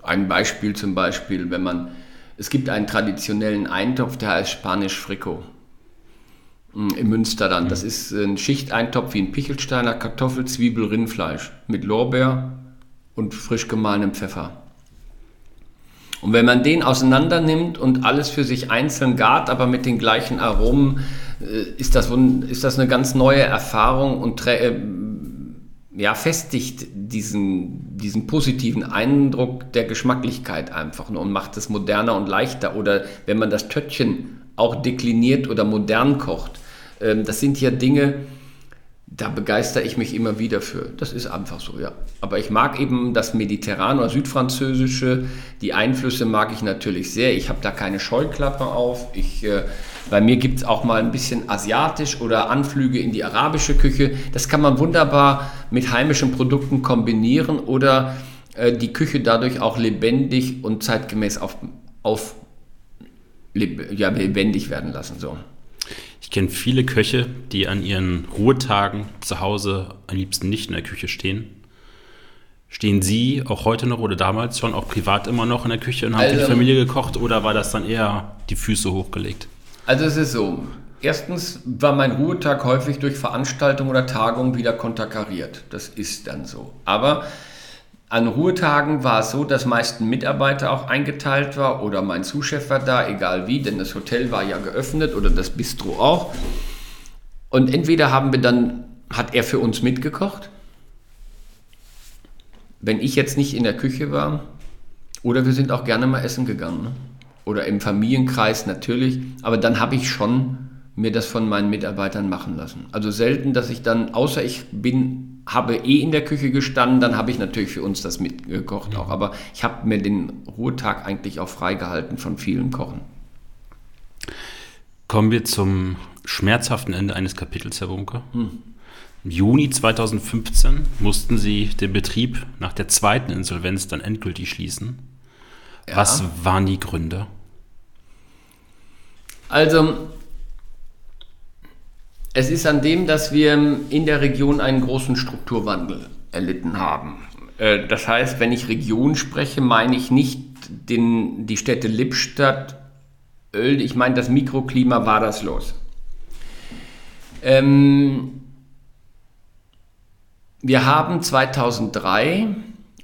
Ein Beispiel zum Beispiel, wenn man es gibt einen traditionellen Eintopf, der heißt Spanisch Frico mm, im Münsterland. Das ist ein Schichteintopf wie ein Pichelsteiner, Kartoffel, Zwiebel, Rindfleisch mit Lorbeer und frisch gemahlenem Pfeffer. Und wenn man den auseinander nimmt und alles für sich einzeln gart, aber mit den gleichen Aromen, äh, ist das, ist das eine ganz neue Erfahrung und äh, ja, festigt diesen, diesen positiven Eindruck der Geschmacklichkeit einfach nur und macht es moderner und leichter. Oder wenn man das Töttchen auch dekliniert oder modern kocht. Ähm, das sind ja Dinge, da begeistere ich mich immer wieder für. Das ist einfach so, ja. Aber ich mag eben das Mediterrane oder Südfranzösische. Die Einflüsse mag ich natürlich sehr. Ich habe da keine Scheuklappe auf. Ich, äh, bei mir gibt es auch mal ein bisschen asiatisch oder Anflüge in die arabische Küche. Das kann man wunderbar mit heimischen Produkten kombinieren oder äh, die Küche dadurch auch lebendig und zeitgemäß auf, auf ja, lebendig werden lassen. So. Ich kenne viele Köche, die an ihren Ruhetagen zu Hause am liebsten nicht in der Küche stehen. Stehen Sie auch heute noch oder damals schon auch privat immer noch in der Küche und haben also, für die Familie gekocht oder war das dann eher die Füße hochgelegt? Also es ist so. Erstens war mein Ruhetag häufig durch Veranstaltungen oder Tagungen wieder konterkariert. Das ist dann so. Aber an Ruhetagen war es so, dass meist ein Mitarbeiter auch eingeteilt war oder mein Zuschef war da, egal wie, denn das Hotel war ja geöffnet oder das Bistro auch. Und entweder haben wir dann, hat er für uns mitgekocht, wenn ich jetzt nicht in der Küche war, oder wir sind auch gerne mal essen gegangen. Ne? Oder im Familienkreis natürlich, aber dann habe ich schon mir das von meinen Mitarbeitern machen lassen. Also selten, dass ich dann, außer ich bin, habe eh in der Küche gestanden, dann habe ich natürlich für uns das mitgekocht auch. Aber ich habe mir den Ruhetag eigentlich auch freigehalten von vielen Kochen. Kommen wir zum schmerzhaften Ende eines Kapitels, Herr Bunker. Hm. Im Juni 2015 mussten Sie den Betrieb nach der zweiten Insolvenz dann endgültig schließen. Ja. Was waren die Gründe? Also, es ist an dem, dass wir in der Region einen großen Strukturwandel erlitten haben. Äh, das heißt, wenn ich Region spreche, meine ich nicht den, die Städte Lippstadt, Öl, ich meine das Mikroklima war das los. Ähm, wir haben 2003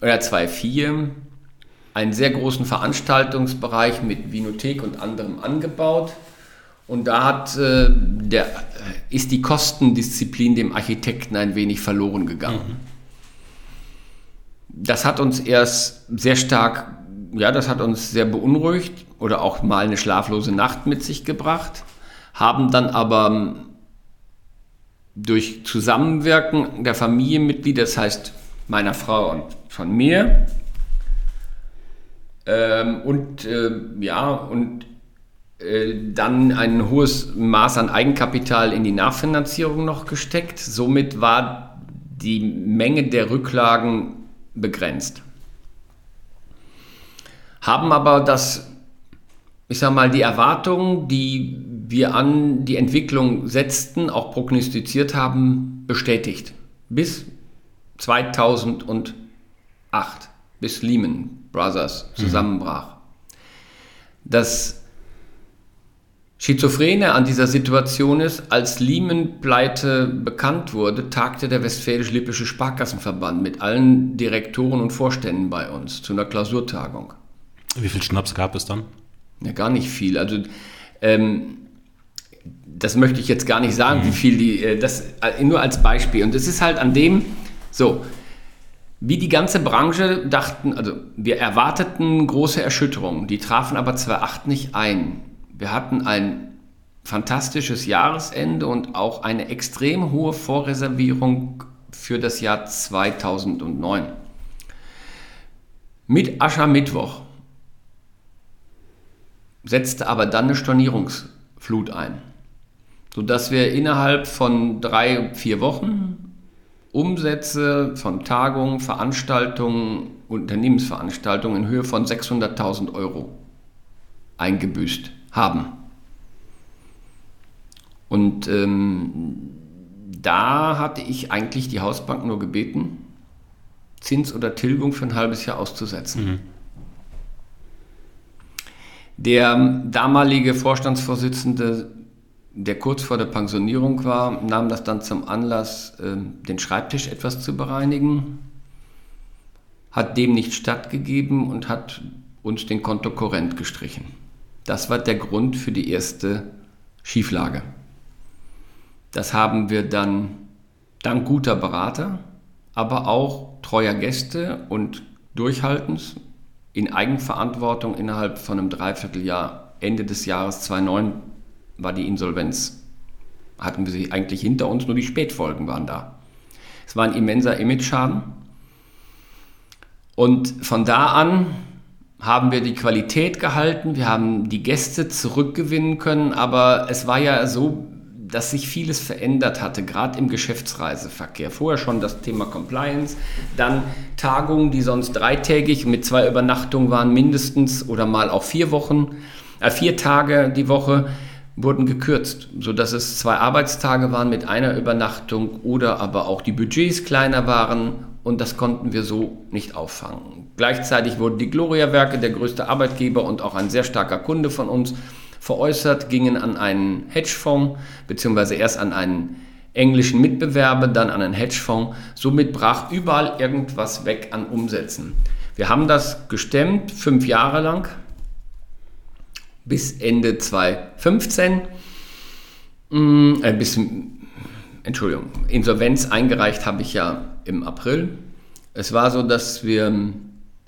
oder 2004 einen sehr großen Veranstaltungsbereich mit Vinothek und anderem angebaut. Und da hat, äh, der, ist die Kostendisziplin dem Architekten ein wenig verloren gegangen. Mhm. Das hat uns erst sehr stark, ja, das hat uns sehr beunruhigt oder auch mal eine schlaflose Nacht mit sich gebracht, haben dann aber durch Zusammenwirken der Familienmitglieder, das heißt meiner Frau und von mir, ähm, und äh, ja, und dann ein hohes Maß an Eigenkapital in die Nachfinanzierung noch gesteckt. Somit war die Menge der Rücklagen begrenzt. Haben aber das, ich sag mal, die Erwartungen, die wir an die Entwicklung setzten, auch prognostiziert haben, bestätigt. Bis 2008, bis Lehman Brothers mhm. zusammenbrach. Das Schizophrene an dieser Situation ist, als Lehman-Pleite bekannt wurde, tagte der Westfälisch-Lippische Sparkassenverband mit allen Direktoren und Vorständen bei uns zu einer Klausurtagung. Wie viel Schnaps gab es dann? Ja, gar nicht viel. Also ähm, das möchte ich jetzt gar nicht sagen, mhm. wie viel die, äh, das äh, nur als Beispiel. Und es ist halt an dem, so, wie die ganze Branche dachten, also wir erwarteten große Erschütterungen, die trafen aber 2008 nicht ein. Wir hatten ein fantastisches Jahresende und auch eine extrem hohe Vorreservierung für das Jahr 2009. Mit Aschermittwoch setzte aber dann eine Stornierungsflut ein, sodass wir innerhalb von drei, vier Wochen Umsätze von Tagungen, Veranstaltungen, Unternehmensveranstaltungen in Höhe von 600.000 Euro eingebüßt haben. Und ähm, da hatte ich eigentlich die Hausbank nur gebeten, Zins oder Tilgung für ein halbes Jahr auszusetzen. Mhm. Der damalige Vorstandsvorsitzende, der kurz vor der Pensionierung war, nahm das dann zum Anlass, ähm, den Schreibtisch etwas zu bereinigen, hat dem nicht stattgegeben und hat uns den Kontokorrent gestrichen. Das war der Grund für die erste Schieflage. Das haben wir dann dank guter Berater, aber auch treuer Gäste und Durchhaltens in Eigenverantwortung innerhalb von einem Dreivierteljahr, Ende des Jahres 2009 war die Insolvenz, hatten wir sie eigentlich hinter uns, nur die Spätfolgen waren da. Es war ein immenser Image-Schaden. Und von da an haben wir die Qualität gehalten, wir haben die Gäste zurückgewinnen können, aber es war ja so, dass sich vieles verändert hatte, gerade im Geschäftsreiseverkehr. Vorher schon das Thema Compliance, dann Tagungen, die sonst dreitägig mit zwei Übernachtungen waren, mindestens oder mal auch vier Wochen, äh, vier Tage die Woche wurden gekürzt, sodass es zwei Arbeitstage waren mit einer Übernachtung oder aber auch die Budgets kleiner waren und das konnten wir so nicht auffangen. Gleichzeitig wurden die Gloria-Werke, der größte Arbeitgeber und auch ein sehr starker Kunde von uns, veräußert, gingen an einen Hedgefonds, beziehungsweise erst an einen englischen Mitbewerber, dann an einen Hedgefonds. Somit brach überall irgendwas weg an Umsätzen. Wir haben das gestemmt, fünf Jahre lang, bis Ende 2015, mm, äh, bis, Entschuldigung, Insolvenz eingereicht habe ich ja im April. Es war so, dass wir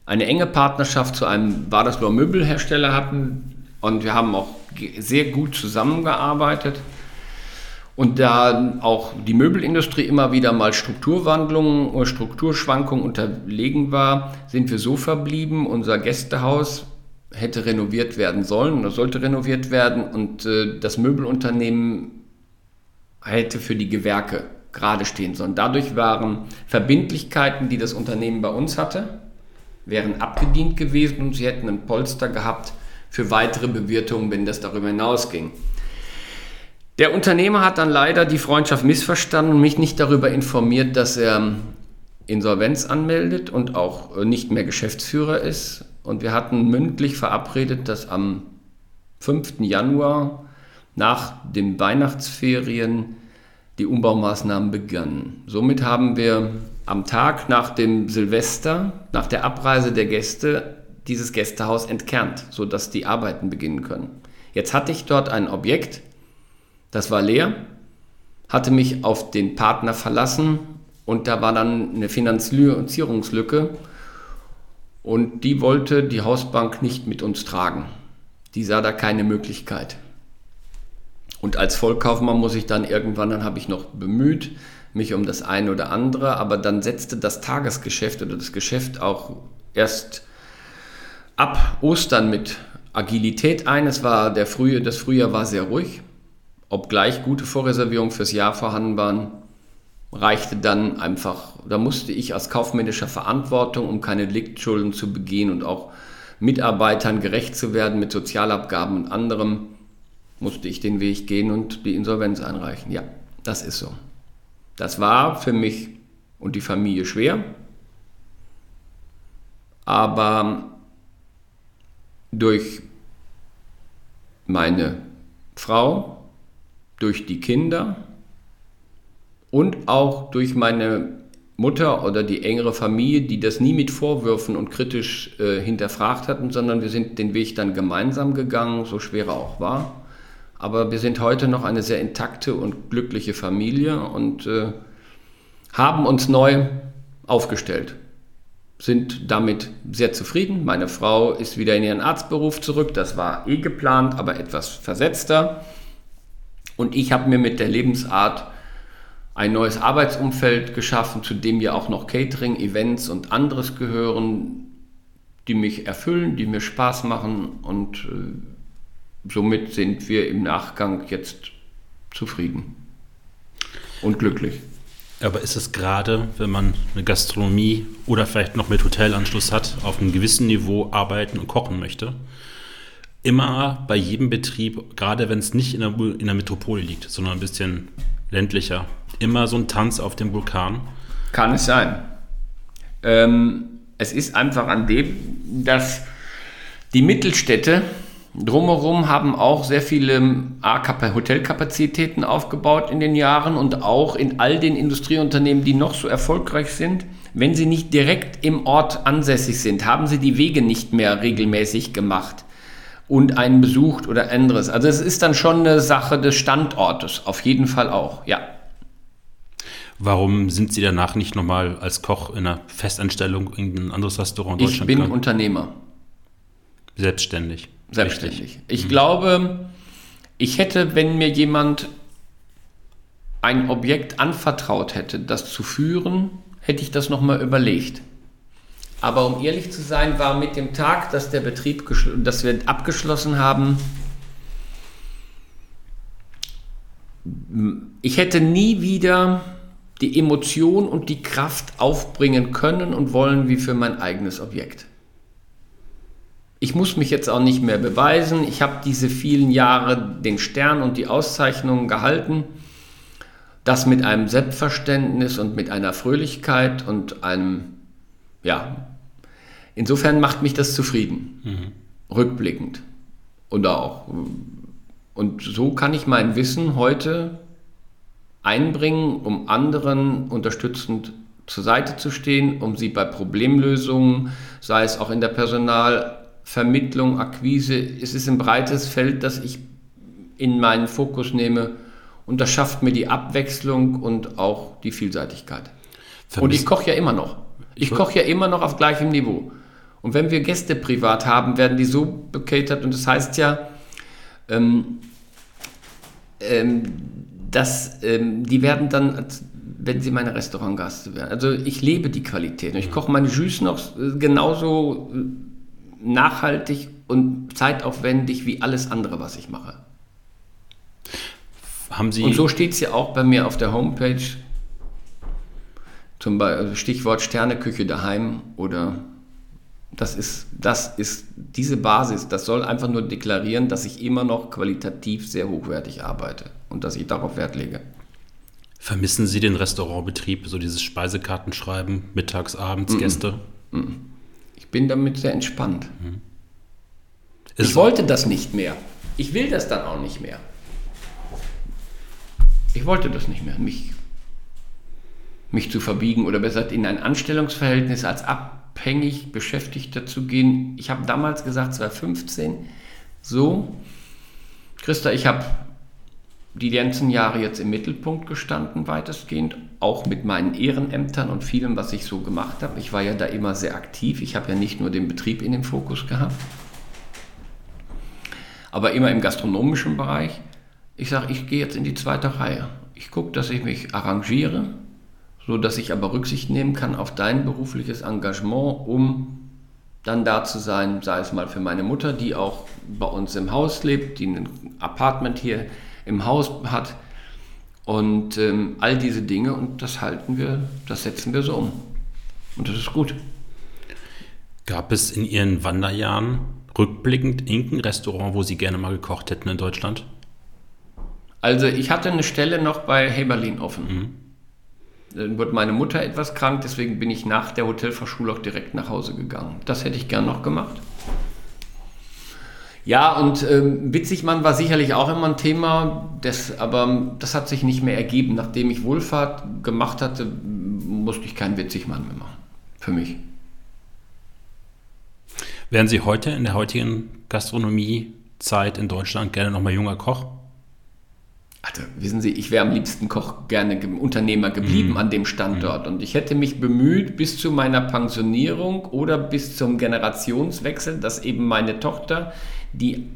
eine enge Partnerschaft zu einem Badersloher Möbelhersteller hatten und wir haben auch sehr gut zusammengearbeitet. Und da auch die Möbelindustrie immer wieder mal Strukturwandlungen oder Strukturschwankungen unterlegen war, sind wir so verblieben. Unser Gästehaus hätte renoviert werden sollen oder sollte renoviert werden und äh, das Möbelunternehmen hätte für die Gewerke gerade stehen sollen. Dadurch waren Verbindlichkeiten, die das Unternehmen bei uns hatte, wären abgedient gewesen und sie hätten ein Polster gehabt für weitere Bewirtungen, wenn das darüber hinausging. Der Unternehmer hat dann leider die Freundschaft missverstanden und mich nicht darüber informiert, dass er Insolvenz anmeldet und auch äh, nicht mehr Geschäftsführer ist. Und wir hatten mündlich verabredet, dass am 5. Januar nach den Weihnachtsferien die Umbaumaßnahmen begannen. Somit haben wir am Tag nach dem Silvester, nach der Abreise der Gäste, dieses Gästehaus entkernt, sodass die Arbeiten beginnen können. Jetzt hatte ich dort ein Objekt, das war leer, hatte mich auf den Partner verlassen und da war dann eine Finanzierungslücke und die wollte die Hausbank nicht mit uns tragen. Die sah da keine Möglichkeit. Und als Vollkaufmann muss ich dann irgendwann, dann habe ich noch bemüht, mich um das eine oder andere, aber dann setzte das Tagesgeschäft oder das Geschäft auch erst ab Ostern mit Agilität ein. Es war der Frühjahr, das Frühjahr war sehr ruhig obgleich gute Vorreservierungen fürs Jahr vorhanden waren, reichte dann einfach, da musste ich aus kaufmännischer Verantwortung, um keine Deliktschulden zu begehen und auch Mitarbeitern gerecht zu werden mit Sozialabgaben und anderem, musste ich den Weg gehen und die Insolvenz einreichen. Ja, das ist so. Das war für mich und die Familie schwer, aber durch meine Frau, durch die Kinder und auch durch meine Mutter oder die engere Familie, die das nie mit Vorwürfen und kritisch äh, hinterfragt hatten, sondern wir sind den Weg dann gemeinsam gegangen, so schwer er auch war. Aber wir sind heute noch eine sehr intakte und glückliche Familie und äh, haben uns neu aufgestellt, sind damit sehr zufrieden. Meine Frau ist wieder in ihren Arztberuf zurück, das war eh geplant, aber etwas versetzter. Und ich habe mir mit der Lebensart ein neues Arbeitsumfeld geschaffen, zu dem ja auch noch Catering, Events und anderes gehören, die mich erfüllen, die mir Spaß machen und äh, somit sind wir im Nachgang jetzt zufrieden und glücklich. Aber ist es gerade, wenn man eine Gastronomie oder vielleicht noch mit Hotelanschluss hat, auf einem gewissen Niveau arbeiten und kochen möchte, immer bei jedem Betrieb, gerade wenn es nicht in der, in der Metropole liegt, sondern ein bisschen ländlicher, immer so ein Tanz auf dem Vulkan? Kann es sein. Ähm, es ist einfach an dem, dass die Mittelstädte drumherum haben auch sehr viele Hotelkapazitäten aufgebaut in den Jahren und auch in all den Industrieunternehmen, die noch so erfolgreich sind. Wenn sie nicht direkt im Ort ansässig sind, haben sie die Wege nicht mehr regelmäßig gemacht und einen besucht oder anderes. Also es ist dann schon eine Sache des Standortes, auf jeden Fall auch, ja. Warum sind Sie danach nicht nochmal als Koch in einer Festanstellung in ein anderes Restaurant in Deutschland? Ich bin gegangen? Unternehmer. Selbstständig. Selbstständig. Richtig. Ich mhm. glaube, ich hätte, wenn mir jemand ein Objekt anvertraut hätte, das zu führen, hätte ich das nochmal überlegt. Aber um ehrlich zu sein, war mit dem Tag, dass der Betrieb, dass wir abgeschlossen haben, ich hätte nie wieder die Emotion und die Kraft aufbringen können und wollen wie für mein eigenes Objekt. Ich muss mich jetzt auch nicht mehr beweisen. Ich habe diese vielen Jahre den Stern und die Auszeichnungen gehalten. Das mit einem Selbstverständnis und mit einer Fröhlichkeit und einem ja, insofern macht mich das zufrieden, mhm. rückblickend. Und auch. Und so kann ich mein Wissen heute einbringen, um anderen unterstützend zur Seite zu stehen, um sie bei Problemlösungen, sei es auch in der Personalvermittlung, Akquise, es ist ein breites Feld, das ich in meinen Fokus nehme und das schafft mir die Abwechslung und auch die Vielseitigkeit. Vermisst und ich koche ja immer noch. Ich koche ja immer noch auf gleichem Niveau. Und wenn wir Gäste privat haben, werden die so bekatert und das heißt ja, ähm, ähm, das, ähm, die werden dann, wenn sie meine Restaurantgaste werden. Also ich lebe die Qualität. Ich koche meine Jus noch äh, genauso äh, nachhaltig und zeitaufwendig wie alles andere, was ich mache. Haben Sie Und so steht es ja auch bei mir auf der Homepage. Zum Beispiel Stichwort Sterneküche daheim oder das ist, das ist diese Basis, das soll einfach nur deklarieren, dass ich immer noch qualitativ sehr hochwertig arbeite und dass ich darauf Wert lege. Vermissen Sie den Restaurantbetrieb, so dieses Speisekartenschreiben, mittags, abends, Gäste? Ich bin damit sehr entspannt. Ist Ich wollte das nicht mehr. Ich will das dann auch nicht mehr. Ich wollte das nicht mehr, mich, mich zu verbiegen oder besser gesagt in ein Anstellungsverhältnis als abhängig Beschäftigter zu gehen. Ich habe damals gesagt, 2015, so, Christa, ich habe die ganzen Jahre jetzt im Mittelpunkt gestanden, weitestgehend, auch mit meinen Ehrenämtern und vielem, was ich so gemacht habe. Ich war ja da immer sehr aktiv. Ich habe ja nicht nur den Betrieb in den Fokus gehabt, aber immer im gastronomischen Bereich. Ich sage, ich gehe jetzt in die zweite Reihe. Ich gucke, dass ich mich arrangiere, so dass ich aber Rücksicht nehmen kann auf dein berufliches Engagement, um dann da zu sein, sei es mal für meine Mutter, die auch bei uns im Haus lebt, die ein Apartment hier im Haus hat und ähm, all diese Dinge und das halten wir, das setzen wir so um. Und das ist gut. Gab es in Ihren Wanderjahren rückblickend irgendein Restaurant, wo Sie gerne mal gekocht hätten in Deutschland? Also ich hatte eine Stelle noch bei Heberlin offen. Dann wurde meine Mutter etwas krank, deswegen bin ich nach der Hotelfachschule auch direkt nach Hause gegangen. Das hätte ich gern noch gemacht. Ja, und ähm, Witzigmann war sicherlich auch immer ein Thema, das, aber das hat sich nicht mehr ergeben. Nachdem ich Wohlfahrt gemacht hatte, musste ich keinen Witzigmann mehr machen. Für mich. Wären Sie heute in der heutigen Gastronomiezeit in Deutschland gerne nochmal junger Koch? Also, wissen Sie, ich wäre am liebsten Koch gerne ge Unternehmer geblieben an dem Standort. Und ich hätte mich bemüht, bis zu meiner Pensionierung oder bis zum Generationswechsel, dass eben meine Tochter, die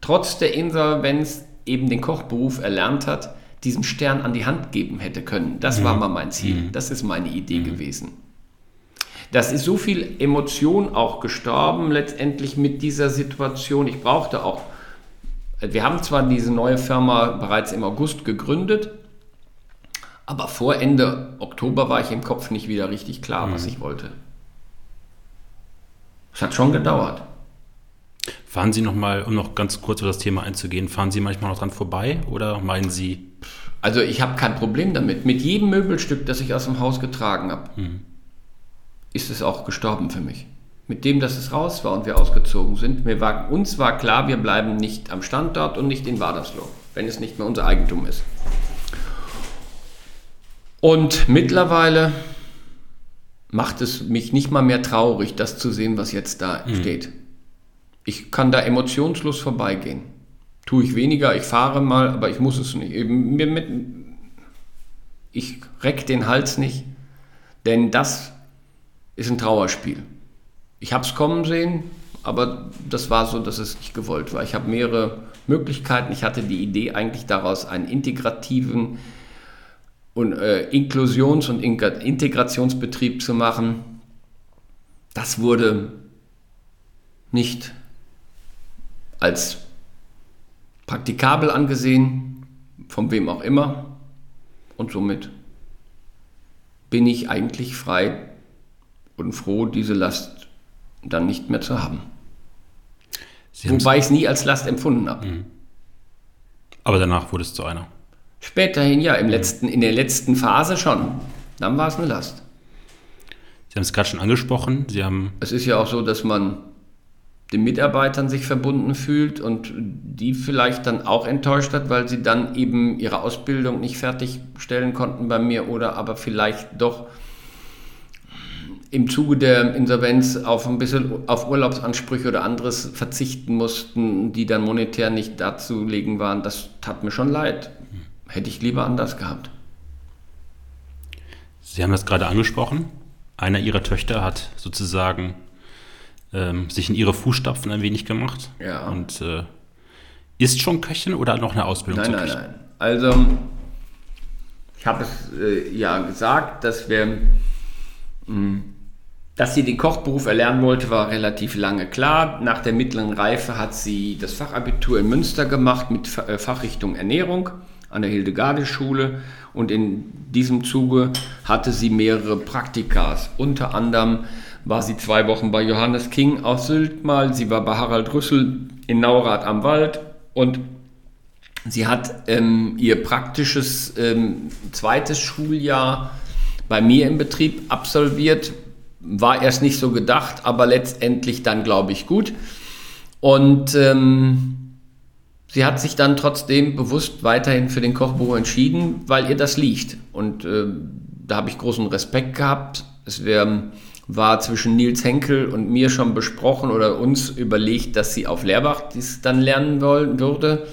trotz der Insolvenz eben den Kochberuf erlernt hat, diesen Stern an die Hand geben hätte können. Das war mal mein Ziel. Das ist meine Idee gewesen. Das ist so viel Emotion auch gestorben letztendlich mit dieser Situation. Ich brauchte auch wir haben zwar diese neue Firma bereits im August gegründet, aber vor Ende Oktober war ich im Kopf nicht wieder richtig klar, was ich wollte. Es hat schon gedauert. Fahren Sie nochmal, um noch ganz kurz auf das Thema einzugehen, fahren Sie manchmal noch dran vorbei oder meinen Sie, Also ich habe kein Problem damit. Mit jedem Möbelstück, das ich aus dem Haus getragen habe, ist es auch gestorben für mich. Mit dem, dass es raus war und wir ausgezogen sind, mir war, uns war klar, wir bleiben nicht am Standort und nicht in Wadersloh, wenn es nicht mehr unser Eigentum ist. Und mittlerweile macht es mich nicht mal mehr traurig, das zu sehen, was jetzt da steht. Ich kann da emotionslos vorbeigehen. Tue ich weniger, ich fahre mal, aber ich muss es nicht. Ich reck den Hals nicht, denn das ist ein Trauerspiel. Ich habe es kommen sehen, aber das war so, dass es nicht gewollt war. Ich habe mehrere Möglichkeiten. Ich hatte die Idee eigentlich daraus einen integrativen und äh, Inklusions- und Integrationsbetrieb zu machen. Das wurde nicht als praktikabel angesehen, von wem auch immer. Und somit bin ich eigentlich frei und froh, diese Last dann nicht mehr zu haben. Sie Wobei ich es nie als Last empfunden habe. aber danach wurde es zu einer. Späterhin ja, im letzten, in der letzten Phase schon. Dann war es eine Last. Sie haben es gerade schon angesprochen, Sie haben, Es ist ja auch so, dass man den Mitarbeitern sich verbunden fühlt und die vielleicht dann auch enttäuscht hat, weil sie dann eben ihre Ausbildung nicht fertigstellen konnten bei mir oder aber vielleicht doch im Zuge der Insolvenz auf ein bisschen auf Urlaubsansprüche oder anderes verzichten mussten, die dann monetär nicht darzulegen waren. Das tat mir schon leid. Hätte ich lieber anders gehabt. Sie haben das gerade angesprochen. Einer Ihrer Töchter hat sozusagen ähm, sich in ihre Fußstapfen ein wenig gemacht. Ja. Und äh, ist schon Köchin oder noch eine Ausbildung Nein, zur nein, Köchin? nein. Also, Ich habe es äh, ja gesagt, dass wir, mh, hm, dass sie den Kochberuf erlernen wollte, war relativ lange klar. Nach der mittleren Reife hat sie das Fachabitur in Münster gemacht mit äh, Fachrichtung Ernährung an der Hildegarde-Schule und in diesem Zuge hatte sie mehrere Praktikas. Unter anderem war sie zwei Wochen bei Johannes King aus Sylt mal, sie war bei Harald Rüssel in Naurath am Wald und sie hat ähm, ihr praktisches ähm, zweites Schuljahr bei mir im Betrieb absolviert. War erst nicht so gedacht, aber letztendlich dann, glaube ich, gut. Und ähm, sie hat sich dann trotzdem bewusst weiterhin für den Kochbuch entschieden, weil ihr das liegt. Und äh, da habe ich großen Respekt gehabt. Es wär, war zwischen Nils Henkel und mir schon besprochen oder uns überlegt, dass sie auf Lehrbach dies dann lernen wollen, würde.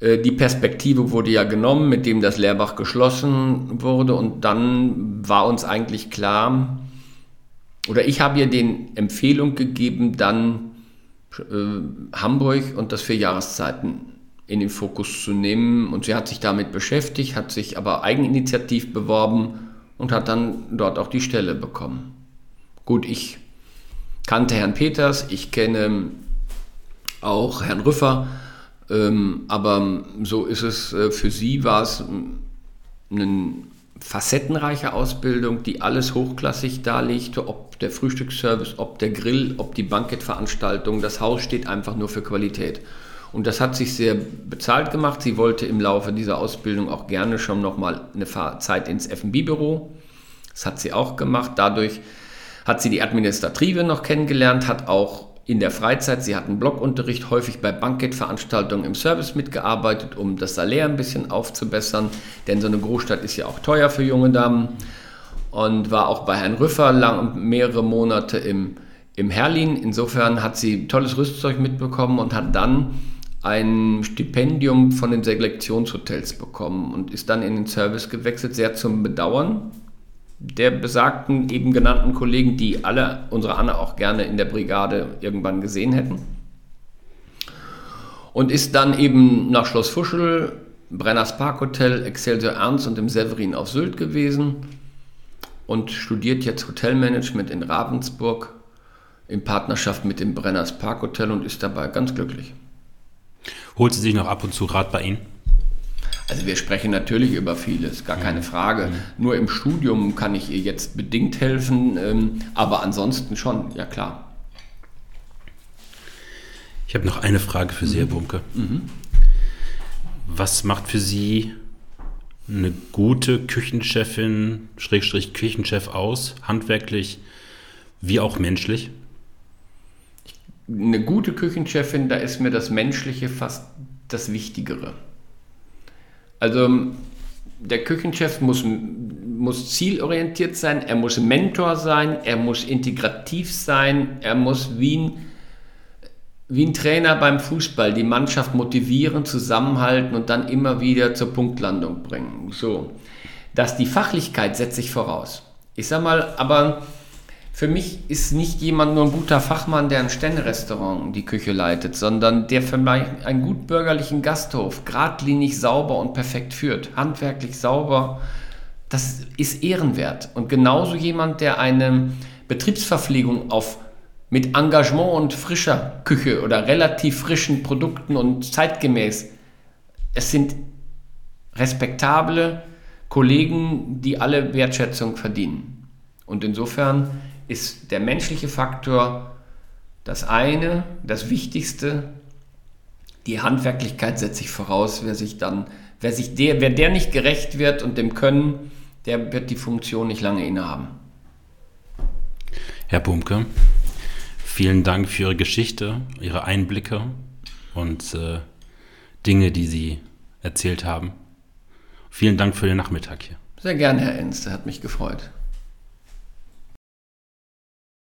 Äh, die Perspektive wurde ja genommen, mit dem das Lehrbach geschlossen wurde. Und dann war uns eigentlich klar, oder ich habe ihr den Empfehlung gegeben, dann äh, Hamburg und das für Jahreszeiten in den Fokus zu nehmen. Und sie hat sich damit beschäftigt, hat sich aber eigeninitiativ beworben und hat dann dort auch die Stelle bekommen. Gut, ich kannte Herrn Peters, ich kenne auch Herrn Rüffer, ähm, aber so ist es, äh, für sie war es ein facettenreiche Ausbildung, die alles hochklassig darlegte, ob der Frühstücksservice, ob der Grill, ob die Bankettveranstaltung. Das Haus steht einfach nur für Qualität. Und das hat sich sehr bezahlt gemacht. Sie wollte im Laufe dieser Ausbildung auch gerne schon nochmal eine Zeit ins F&B-Büro. Das hat sie auch gemacht. Dadurch hat sie die Administrative noch kennengelernt, hat auch in der Freizeit, sie hatten Blockunterricht, häufig bei Bankettveranstaltungen im Service mitgearbeitet, um das Salär ein bisschen aufzubessern, denn so eine Großstadt ist ja auch teuer für junge Damen. Und war auch bei Herrn Rüffer lang, mehrere Monate im, im Herlin. Insofern hat sie tolles Rüstzeug mitbekommen und hat dann ein Stipendium von den Selektionshotels bekommen und ist dann in den Service gewechselt, sehr zum Bedauern der besagten eben genannten Kollegen, die alle unsere Anne auch gerne in der Brigade irgendwann gesehen hätten. Und ist dann eben nach Schloss Fuschel, Brenners Parkhotel, Excelsior Ernst und im Severin auf Sylt gewesen und studiert jetzt Hotelmanagement in Ravensburg in Partnerschaft mit dem Brenners Parkhotel und ist dabei ganz glücklich. Holt sie sich noch ab und zu Rat bei Ihnen? Also wir sprechen natürlich über vieles, gar keine Frage. Mhm. Nur im Studium kann ich ihr jetzt bedingt helfen, ähm, aber ansonsten schon, ja klar. Ich habe noch eine Frage für Sie, Herr Bumke. Mhm. Was macht für Sie eine gute Küchenchefin, Schrägstrich Küchenchef aus, handwerklich wie auch menschlich? Eine gute Küchenchefin, da ist mir das Menschliche fast das Wichtigere. Also der Küchenchef muss, muss zielorientiert sein, er muss Mentor sein, er muss integrativ sein, er muss wie ein, wie ein Trainer beim Fußball die Mannschaft motivieren, zusammenhalten und dann immer wieder zur Punktlandung bringen. So, dass die Fachlichkeit setze ich voraus. Ich sag mal, aber für mich ist nicht jemand nur ein guter Fachmann, der ein Ständerestaurant die Küche leitet, sondern der für einen gut bürgerlichen Gasthof geradlinig, sauber und perfekt führt. Handwerklich sauber, das ist ehrenwert. Und genauso jemand, der eine Betriebsverpflegung auf mit Engagement und frischer Küche oder relativ frischen Produkten und zeitgemäß. Es sind respektable Kollegen, die alle Wertschätzung verdienen. Und insofern ist der menschliche Faktor das eine, das Wichtigste. Die Handwerklichkeit setze ich voraus. Wer sich dann, wer sich der, wer der nicht gerecht wird und dem Können, der wird die Funktion nicht lange innehaben. Herr Bumke, vielen Dank für Ihre Geschichte, Ihre Einblicke und äh, Dinge, die Sie erzählt haben. Vielen Dank für den Nachmittag hier. Sehr gerne, Herr Enz, hat mich gefreut.